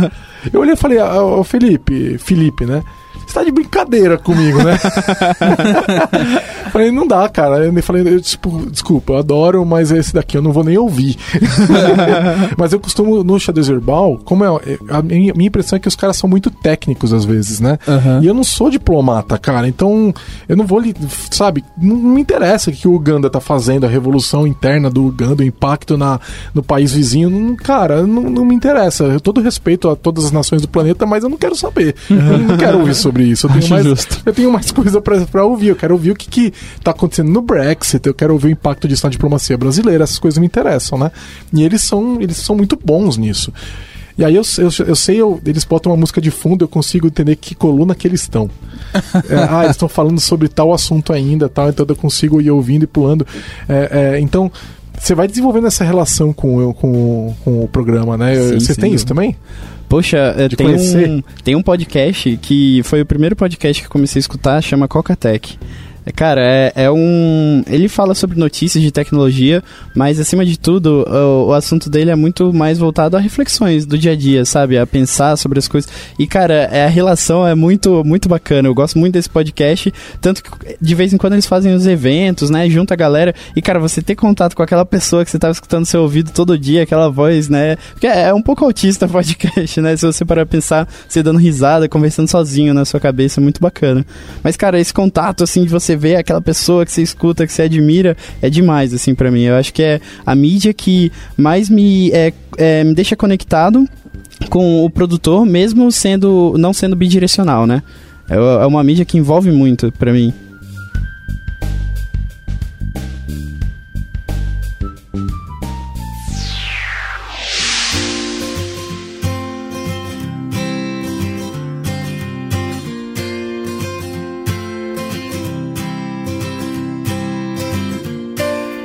Eu olhei e falei, ah, Felipe, Felipe, né? Você tá de brincadeira comigo, né? falei, não dá, cara. Eu falei, eu, tipo, desculpa, eu adoro, mas esse daqui eu não vou nem ouvir. mas eu costumo, no xadrez verbal, como é. A minha, impressão é que os caras são muito técnicos às vezes, né? Uhum. E eu não sou diplomata, cara. Então, eu não vou, sabe, não, me interessa o que o Uganda tá fazendo, a revolução interna do Uganda, o impacto na, no país vizinho. Não, cara, não, não me interessa. Eu todo respeito a todas as nações do planeta, mas eu não quero saber. Eu não quero ouvir sobre sobre isso. Eu tenho, mais, justo. eu tenho mais coisa para ouvir. Eu quero ouvir o que, que tá acontecendo no Brexit, eu quero ouvir o impacto disso na diplomacia brasileira, essas coisas me interessam, né? E eles são, eles são muito bons nisso. E aí eu, eu, eu sei, eu, eles botam uma música de fundo, eu consigo entender que coluna que eles estão. é, ah, eles estão falando sobre tal assunto ainda, tal, então eu consigo ir ouvindo e pulando. É, é, então, você vai desenvolvendo essa relação com, com, com o programa, né? Sim, você sim, tem isso também? Poxa, eh, tem um, tem um podcast que foi o primeiro podcast que eu comecei a escutar, chama Coca Tech. Cara, é, é, um. Ele fala sobre notícias de tecnologia, mas acima de tudo, o, o, assunto dele é muito mais voltado a reflexões do dia a dia, sabe? A pensar sobre as coisas. E, cara, é, a relação é muito, muito bacana. Eu gosto muito desse podcast. Tanto que de vez em quando eles fazem os eventos, né? Junta a galera. E, cara, você ter contato com aquela pessoa que você tava escutando seu ouvido todo dia, aquela voz, né? Porque é, é um pouco autista podcast, né? Se você parar pensar, você dando risada, conversando sozinho na sua cabeça, é muito bacana. Mas, cara, esse contato, assim, de você você vê aquela pessoa que você escuta, que você admira, é demais, assim, para mim. Eu acho que é a mídia que mais me, é, é, me deixa conectado com o produtor, mesmo sendo não sendo bidirecional, né? É, é uma mídia que envolve muito para mim.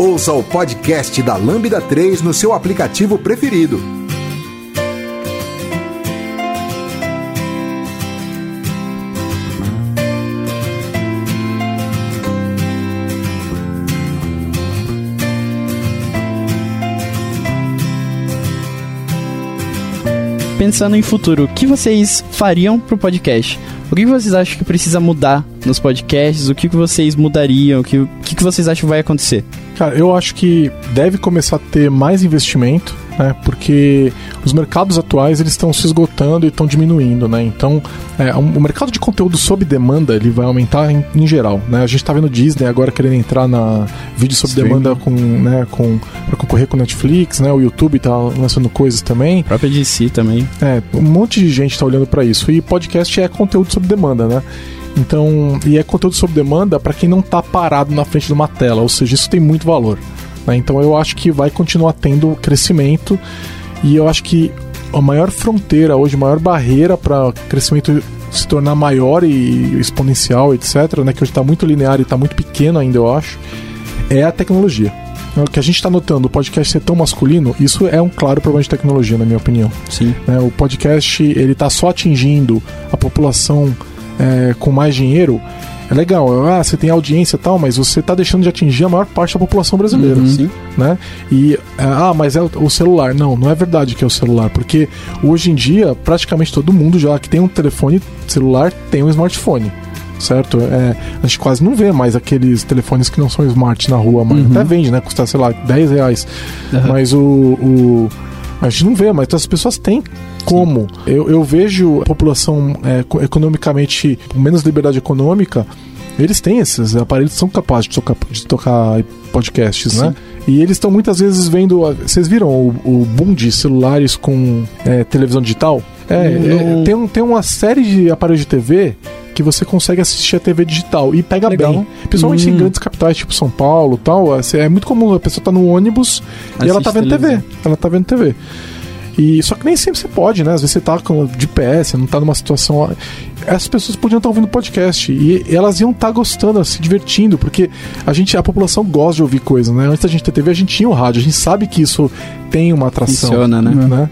Ouça o podcast da Lambda 3 no seu aplicativo preferido. Pensando em futuro, o que vocês fariam pro podcast? O que vocês acham que precisa mudar nos podcasts? O que vocês mudariam? O que, o que vocês acham que vai acontecer? Cara, eu acho que deve começar a ter mais investimento né? Porque os mercados atuais eles estão se esgotando e estão diminuindo, né? Então, é, o mercado de conteúdo sob demanda ele vai aumentar em, em geral, né? A gente está vendo Disney agora querendo entrar na vídeo sob Stream. demanda com, né, com para concorrer com Netflix, né? O YouTube está lançando coisas também. A própria DC também. É, um monte de gente está olhando para isso. E podcast é conteúdo sob demanda, né? Então, e é conteúdo sob demanda para quem não está parado na frente de uma tela, ou seja, isso tem muito valor. Né? Então eu acho que vai continuar tendo crescimento e eu acho que a maior fronteira hoje, a maior barreira para crescimento se tornar maior e exponencial, etc., né, que hoje está muito linear e está muito pequeno ainda, eu acho, é a tecnologia. O que a gente está notando, o podcast ser tão masculino, isso é um claro problema de tecnologia, na minha opinião. Sim. Né, o podcast ele está só atingindo a população é, com mais dinheiro é legal, ah, você tem audiência e tal, mas você está deixando de atingir a maior parte da população brasileira. Uhum. Né? E, ah, mas é o celular. Não, não é verdade que é o celular, porque hoje em dia, praticamente todo mundo já que tem um telefone celular tem um smartphone certo? É, a gente quase não vê mais aqueles telefones que não são smart na rua, mas uhum. até vende, né? Custa, sei lá, 10 reais. Uhum. Mas o, o, A gente não vê, mas as pessoas têm como. Eu, eu vejo a população é, economicamente com menos liberdade econômica, eles têm esses aparelhos são capazes de tocar, de tocar podcasts, né? Sim. né? E eles estão muitas vezes vendo. Vocês viram o, o boom de celulares com é, televisão digital? É, é, tem, tem uma série de aparelhos de TV que você consegue assistir a TV digital e pega Legal. bem. Principalmente hum. em grandes capitais, tipo São Paulo tal. É, é muito comum a pessoa tá no ônibus Assiste e ela tá vendo televisão. TV. Ela tá vendo TV. E só que nem sempre você pode, né? Às vezes você tá de pé, você não tá numa situação. Essas pessoas podiam estar tá ouvindo podcast e elas iam estar tá gostando, se divertindo, porque a gente, a população gosta de ouvir coisas, né? Antes da gente ter TV, a gente tinha o rádio, a gente sabe que isso tem uma atração. Funciona, né? né?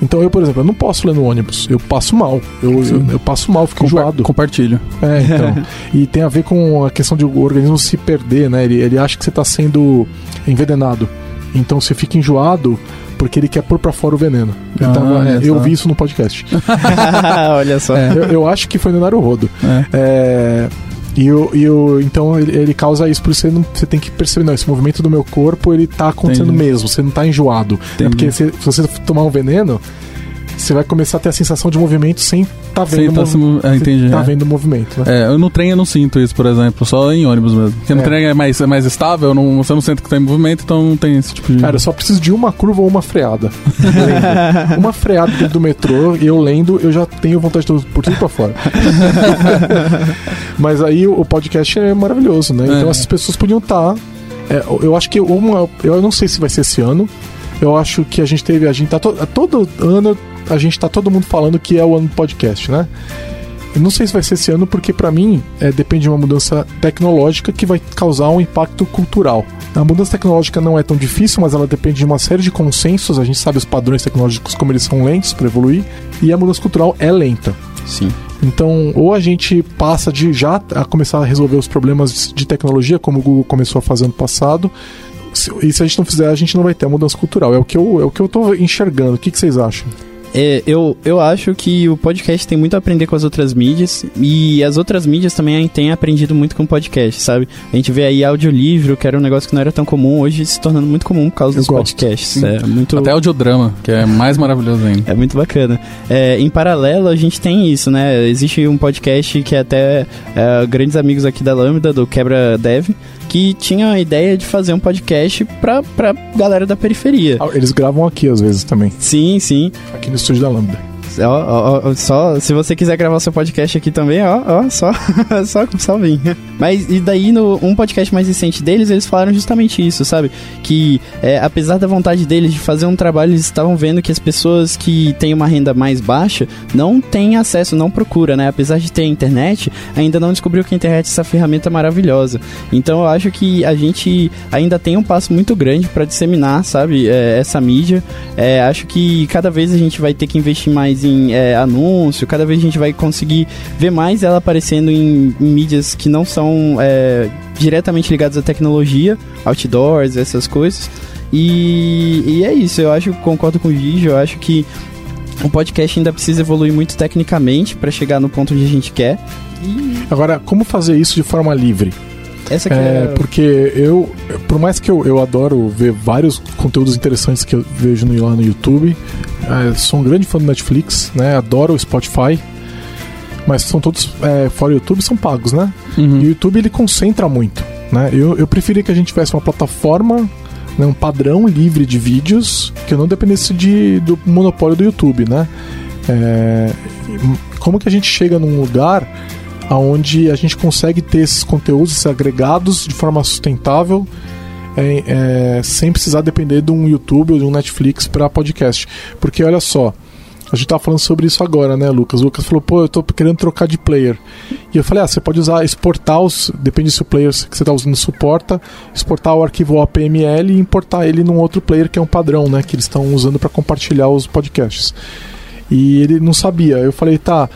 Então eu, por exemplo, eu não posso ler no ônibus. Eu passo mal. Eu, eu, eu, passo mal, fico Compa enjoado. Compartilho. É, então. e tem a ver com a questão de o organismo se perder, né? Ele, ele acha que você está sendo envenenado. Então você fica enjoado porque ele quer pôr pra fora o veneno. Ah, tava, é, eu vi isso no podcast. olha só. É, eu, eu, acho que foi no Naruhodo. É. é e, o, e o, então ele, ele, causa isso, por isso você, não, você tem que perceber, não, esse movimento do meu corpo, ele tá acontecendo Entendi. mesmo, você não tá enjoado. É porque se, se você tomar um veneno, você vai começar a ter a sensação de movimento sem tá vendo tá, mov... é, entendi, tá é. vendo movimento. Né? É, no trem eu não sinto isso, por exemplo, só em ônibus mesmo. Porque no é. trem é mais, é mais estável, não, você não sente que tem movimento, então não tem esse tipo de. Cara, eu só preciso de uma curva ou uma freada. uma freada dentro do metrô, e eu lendo, eu já tenho vontade de por tudo pra fora. Mas aí o podcast é maravilhoso, né? Então é. essas pessoas podiam estar. Tá, é, eu acho que uma. Eu não sei se vai ser esse ano. Eu acho que a gente teve. A gente tá to, todo ano a gente tá todo mundo falando que é o ano do podcast, né? Eu não sei se vai ser esse ano, porque para mim é, depende de uma mudança tecnológica que vai causar um impacto cultural. A mudança tecnológica não é tão difícil, mas ela depende de uma série de consensos. A gente sabe os padrões tecnológicos como eles são lentos para evoluir, e a mudança cultural é lenta. Sim. Então, ou a gente passa de já a começar a resolver os problemas de tecnologia, como o Google começou a fazer no passado, e se a gente não fizer, a gente não vai ter a mudança cultural. É o que eu, é o que eu tô enxergando. O que, que vocês acham? É, eu, eu acho que o podcast tem muito a aprender com as outras mídias e as outras mídias também têm aprendido muito com o podcast, sabe? A gente vê aí audiolivro, que era um negócio que não era tão comum, hoje se tornando muito comum por causa eu dos gosto. podcasts. É muito... Até audiodrama, que é mais maravilhoso ainda. É muito bacana. É, em paralelo, a gente tem isso, né? Existe um podcast que é até é, grandes amigos aqui da Lambda, do Quebra Dev, que tinha a ideia de fazer um podcast pra, pra galera da periferia. Ah, eles gravam aqui às vezes também. Sim, sim. Aqui no estúdio da Lambda. Ó, ó, só, se você quiser gravar seu podcast aqui também, ó, ó, só, só, só vir. Mas e daí no um podcast mais recente deles, eles falaram justamente isso, sabe? Que é, apesar da vontade deles de fazer um trabalho, eles estavam vendo que as pessoas que têm uma renda mais baixa não têm acesso, não procura, né? Apesar de ter internet, ainda não descobriu que a internet é essa ferramenta maravilhosa. Então eu acho que a gente ainda tem um passo muito grande para disseminar, sabe? É, essa mídia. É, acho que cada vez a gente vai ter que investir mais em é, anúncio, cada vez a gente vai conseguir ver mais ela aparecendo em, em mídias que não são é, diretamente ligadas à tecnologia, outdoors, essas coisas. E, e é isso, eu acho, concordo com o Gigi, eu acho que o podcast ainda precisa evoluir muito tecnicamente para chegar no ponto onde a gente quer. E... Agora, como fazer isso de forma livre? Essa é, é, porque eu, por mais que eu, eu adoro ver vários conteúdos interessantes que eu vejo no, lá no YouTube, é, sou um grande fã do Netflix, né? Adoro o Spotify, mas são todos é, fora do YouTube são pagos, né? Uhum. E o YouTube ele concentra muito, né? Eu, eu preferia que a gente tivesse uma plataforma né, um padrão livre de vídeos que não dependesse de, do monopólio do YouTube, né? É, como que a gente chega num lugar onde a gente consegue ter esses conteúdos agregados de forma sustentável é, é, sem precisar depender de um YouTube ou de um Netflix para podcast. Porque olha só, a gente tava falando sobre isso agora, né, Lucas? O Lucas falou, pô, eu tô querendo trocar de player. E eu falei, ah, você pode usar, exportar os. Depende se o player que você tá usando suporta, exportar o arquivo OPML e importar ele num outro player que é um padrão, né? Que eles estão usando para compartilhar os podcasts. E ele não sabia. Eu falei, tá.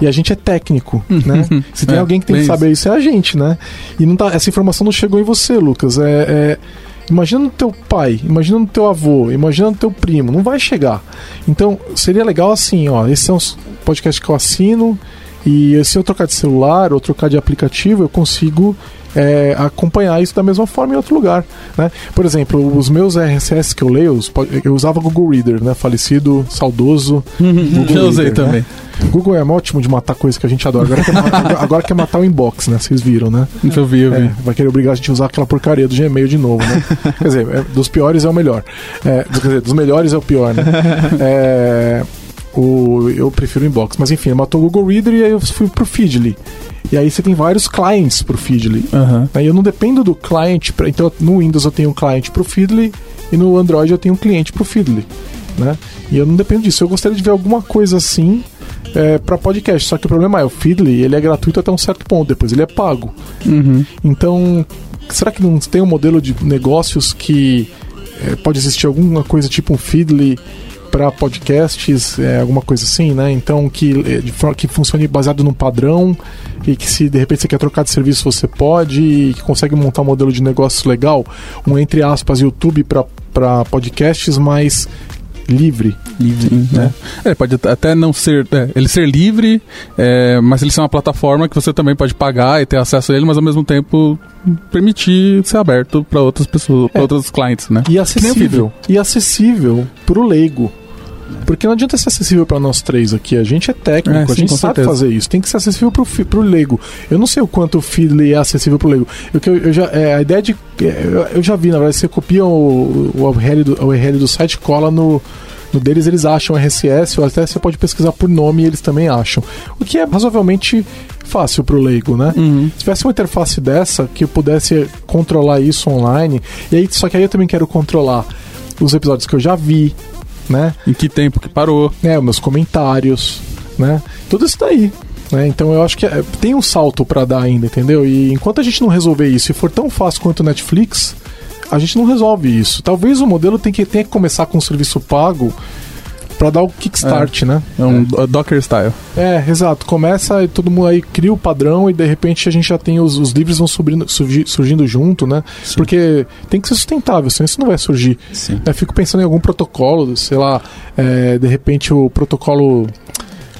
E a gente é técnico, né? Se tem é, alguém que tem que saber isso, é a gente, né? E não tá, essa informação não chegou em você, Lucas. É, é, imagina no teu pai, imagina no teu avô, imagina no teu primo. Não vai chegar. Então, seria legal assim, ó. Esses são os podcasts que eu assino. E se eu trocar de celular ou trocar de aplicativo, eu consigo é, acompanhar isso da mesma forma em outro lugar. Né? Por exemplo, os meus RSS que eu leio, eu usava Google Reader, né? Falecido, saudoso. Google eu usei Reader, também. Né? Google é ótimo de matar coisas que a gente adora. Agora quer, matar, agora quer matar o inbox, né? Vocês viram, né? Eu vi, eu vi. É, vai querer obrigar a gente a usar aquela porcaria do Gmail de novo, né? quer dizer, é, dos piores é o melhor. É, quer dizer, dos melhores é o pior, né? É, o, eu prefiro o inbox. Mas enfim, matou o Google Reader e aí eu fui pro Feedly. E aí você tem vários clients pro Feedly. Uhum. Aí eu não dependo do client. Pra, então no Windows eu tenho um cliente pro Feedly e no Android eu tenho um cliente pro Feedly. Né? E eu não dependo disso. Eu gostaria de ver alguma coisa assim é, para podcast. Só que o problema é, o Feedly ele é gratuito até um certo ponto, depois ele é pago. Uhum. Então, será que não tem um modelo de negócios que é, pode existir alguma coisa tipo um Feedly para podcasts, é, alguma coisa assim, né? Então que, é, que funcione baseado num padrão e que se de repente você quer trocar de serviço você pode e que consegue montar um modelo de negócio legal, um entre aspas YouTube para podcasts, mas livre. Livre, né? É, pode até não ser. É, ele ser livre, é, mas ele ser uma plataforma que você também pode pagar e ter acesso a ele, mas ao mesmo tempo permitir ser aberto para outras pessoas, para é. outros clientes, né? E acessível. E acessível para o leigo. Porque não adianta ser acessível para nós três aqui. A gente é técnico, é, sim, a gente sabe certeza. fazer isso. Tem que ser acessível pro, pro leigo. Eu não sei o quanto o Feedly é acessível pro leigo. Eu, eu, eu já, é, a ideia de. É, eu, já vi, na verdade, você copia o, o, URL do, o URL do site, cola no, no deles eles acham RSS, ou até você pode pesquisar por nome e eles também acham. O que é razoavelmente fácil para o leigo, né? Uhum. Se tivesse uma interface dessa que eu pudesse controlar isso online, e aí, só que aí eu também quero controlar os episódios que eu já vi, né? Em que tempo que parou. É, os meus comentários, né? Tudo isso daí. Né? Então eu acho que é, tem um salto para dar ainda, entendeu? E enquanto a gente não resolver isso e for tão fácil quanto o Netflix, a gente não resolve isso. Talvez o modelo tenha que, tenha que começar com um serviço pago para dar o kickstart, é. né? É um é. Docker style. É, exato. Começa e todo mundo aí cria o padrão e de repente a gente já tem os, os livros vão subindo, surgi, surgindo junto, né? Sim. Porque tem que ser sustentável, senão isso não vai surgir. Sim. Eu fico pensando em algum protocolo, sei lá, é, de repente o protocolo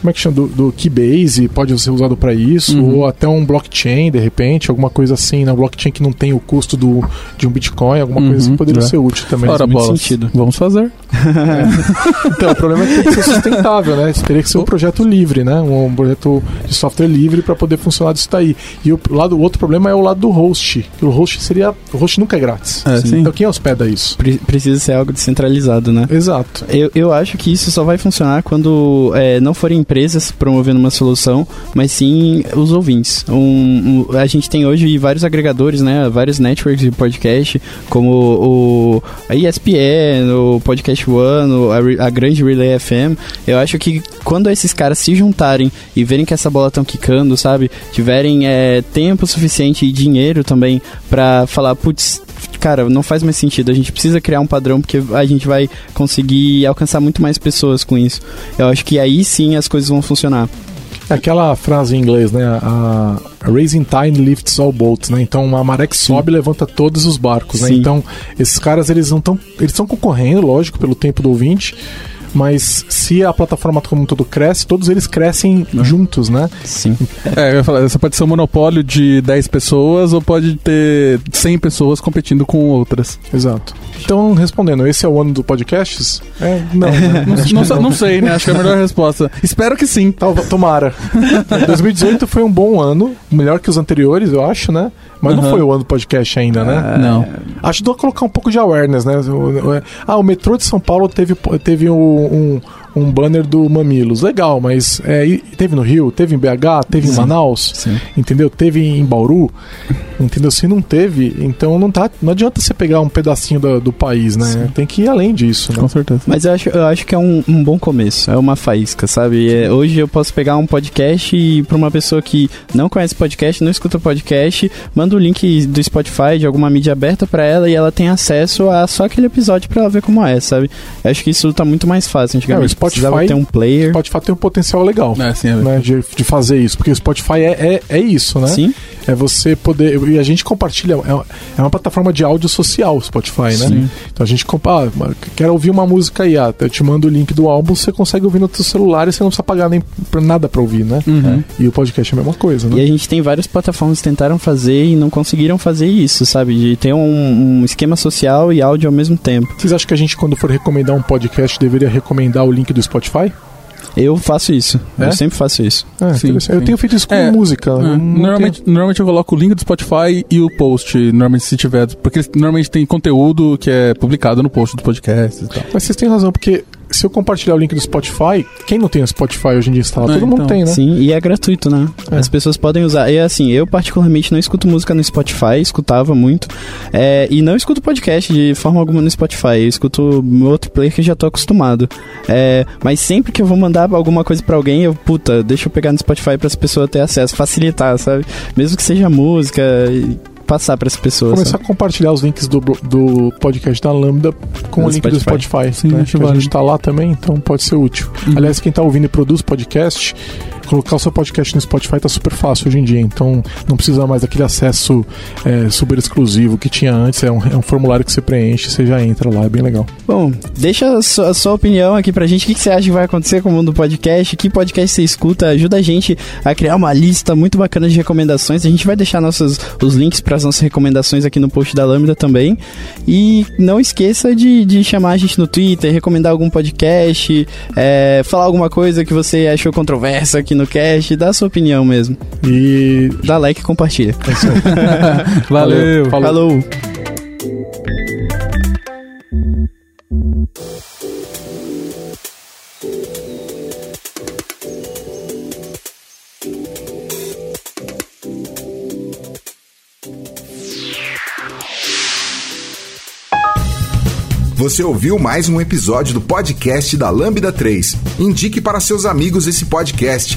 como é que chama? Do, do Keybase pode ser usado para isso, uhum. ou até um blockchain, de repente, alguma coisa assim, né? Um blockchain que não tem o custo do, de um Bitcoin, alguma uhum. coisa assim poderia é. ser útil também. Ora, bola. sentido. Vamos fazer. É. então, o problema é que tem que ser sustentável, né? Teria que ser um projeto livre, né? Um projeto de software livre para poder funcionar disso daí. E o, lado, o outro problema é o lado do host. O host seria. O host nunca é grátis. É, então quem hospeda isso? Pre precisa ser algo descentralizado, né? Exato. Eu, eu acho que isso só vai funcionar quando é, não forem empresas promovendo uma solução, mas sim os ouvintes. Um, um, a gente tem hoje vários agregadores, né? Vários networks de podcast, como o, a ESPN, o Podcast One, a, a grande Relay FM. Eu acho que quando esses caras se juntarem e verem que essa bola estão quicando, sabe? Tiverem é, tempo suficiente e dinheiro também para falar, putz, cara, não faz mais sentido. A gente precisa criar um padrão porque a gente vai conseguir alcançar muito mais pessoas com isso. Eu acho que aí sim as coisas vão funcionar. É aquela frase em inglês, né? A, Raising Tide lifts all boats, né? Então uma maré que sobe levanta todos os barcos, né? Então esses caras eles não estão eles estão concorrendo, lógico, pelo tempo do ouvinte, mas se a plataforma como um todo cresce, todos eles crescem juntos, né? Sim. É, eu ia falar, você pode ser um monopólio de 10 pessoas ou pode ter 100 pessoas competindo com outras. Exato. Então, respondendo, esse é o ano do podcasts? É, não. Né? não, não, não, sei, né? Acho que é a melhor resposta. Espero que sim. Tomara. 2018 foi um bom ano, melhor que os anteriores, eu acho, né? Mas uhum. não foi o ano do podcast ainda, né? Uh, não. Acho que colocar um pouco de awareness, né? Ah, o metrô de São Paulo teve, teve um, um, um banner do Mamilos. Legal, mas é, teve no Rio, teve em BH, teve Sim. em Manaus, Sim. entendeu? Teve em Bauru, entendeu? Se não teve, então não, tá, não adianta você pegar um pedacinho do, do país, né? Sim. Tem que ir além disso, né? Com certeza. Mas eu acho, eu acho que é um, um bom começo, é uma faísca, sabe? É, hoje eu posso pegar um podcast e para uma pessoa que não conhece podcast, não escuta podcast, manda o link do Spotify, de alguma mídia aberta para ela e ela tem acesso a só aquele episódio para ela ver como é, sabe? Eu acho que isso tá muito mais fácil. Antigamente é, Spotify ter um player. Spotify tem um potencial legal é, sim, é né, de, de, fazer isso, porque o Spotify é, é, é isso, né? Sim. É você poder. E a gente compartilha. É, é uma plataforma de áudio social, o Spotify, né? Sim. Então a gente compara. Ah, quer ouvir uma música aí, ah, eu te mando o link do álbum, você consegue ouvir no seu celular e você não precisa pagar nem pra nada pra ouvir, né? Uhum. E o podcast é a mesma coisa, né? E a gente tem várias plataformas que tentaram fazer e não conseguiram fazer isso, sabe? De ter um, um esquema social e áudio ao mesmo tempo. Vocês acham que a gente, quando for recomendar um podcast, deveria recomendar o link do Spotify? Eu faço isso. É? Eu sempre faço isso. É, sim, sim. Eu tenho feito isso com é, música. É. Normalmente, tenho... normalmente eu coloco o link do Spotify e o post, normalmente se tiver. Porque normalmente tem conteúdo que é publicado no post do podcast e tal. Mas vocês têm razão, porque se eu compartilhar o link do Spotify, quem não tem o Spotify hoje em dia instalado? É, Todo mundo então. tem, né? Sim, e é gratuito, né? É. As pessoas podem usar. E assim, eu particularmente não escuto música no Spotify, escutava muito. É, e não escuto podcast de forma alguma no Spotify. Eu escuto outro player que já tô acostumado. É, mas sempre que eu vou mandar alguma coisa para alguém, eu, puta, deixa eu pegar no Spotify para as pessoas ter acesso, facilitar, sabe? Mesmo que seja música passar para as pessoas. Começar sabe? a compartilhar os links do, do podcast da Lambda com no o link Spotify. do Spotify. Sim, né? a gente tá lá também, então pode ser útil. Uhum. Aliás, quem tá ouvindo e produz podcast, colocar o seu podcast no Spotify tá super fácil hoje em dia, então não precisa mais daquele acesso é, super exclusivo que tinha antes. É um, é um, formulário que você preenche, você já entra lá, é bem legal. Bom, deixa a sua, a sua opinião aqui pra gente. O que, que, você acha que vai acontecer com o mundo do podcast? Que podcast você escuta? Ajuda a gente a criar uma lista muito bacana de recomendações. A gente vai deixar nossos, os links para as nossas recomendações aqui no post da Lambda também. E não esqueça de, de chamar a gente no Twitter, recomendar algum podcast, é, falar alguma coisa que você achou controversa aqui no cast, dá a sua opinião mesmo. E dá like e compartilha. É Valeu. Falou. Falou. Você ouviu mais um episódio do podcast da Lambda 3. Indique para seus amigos esse podcast.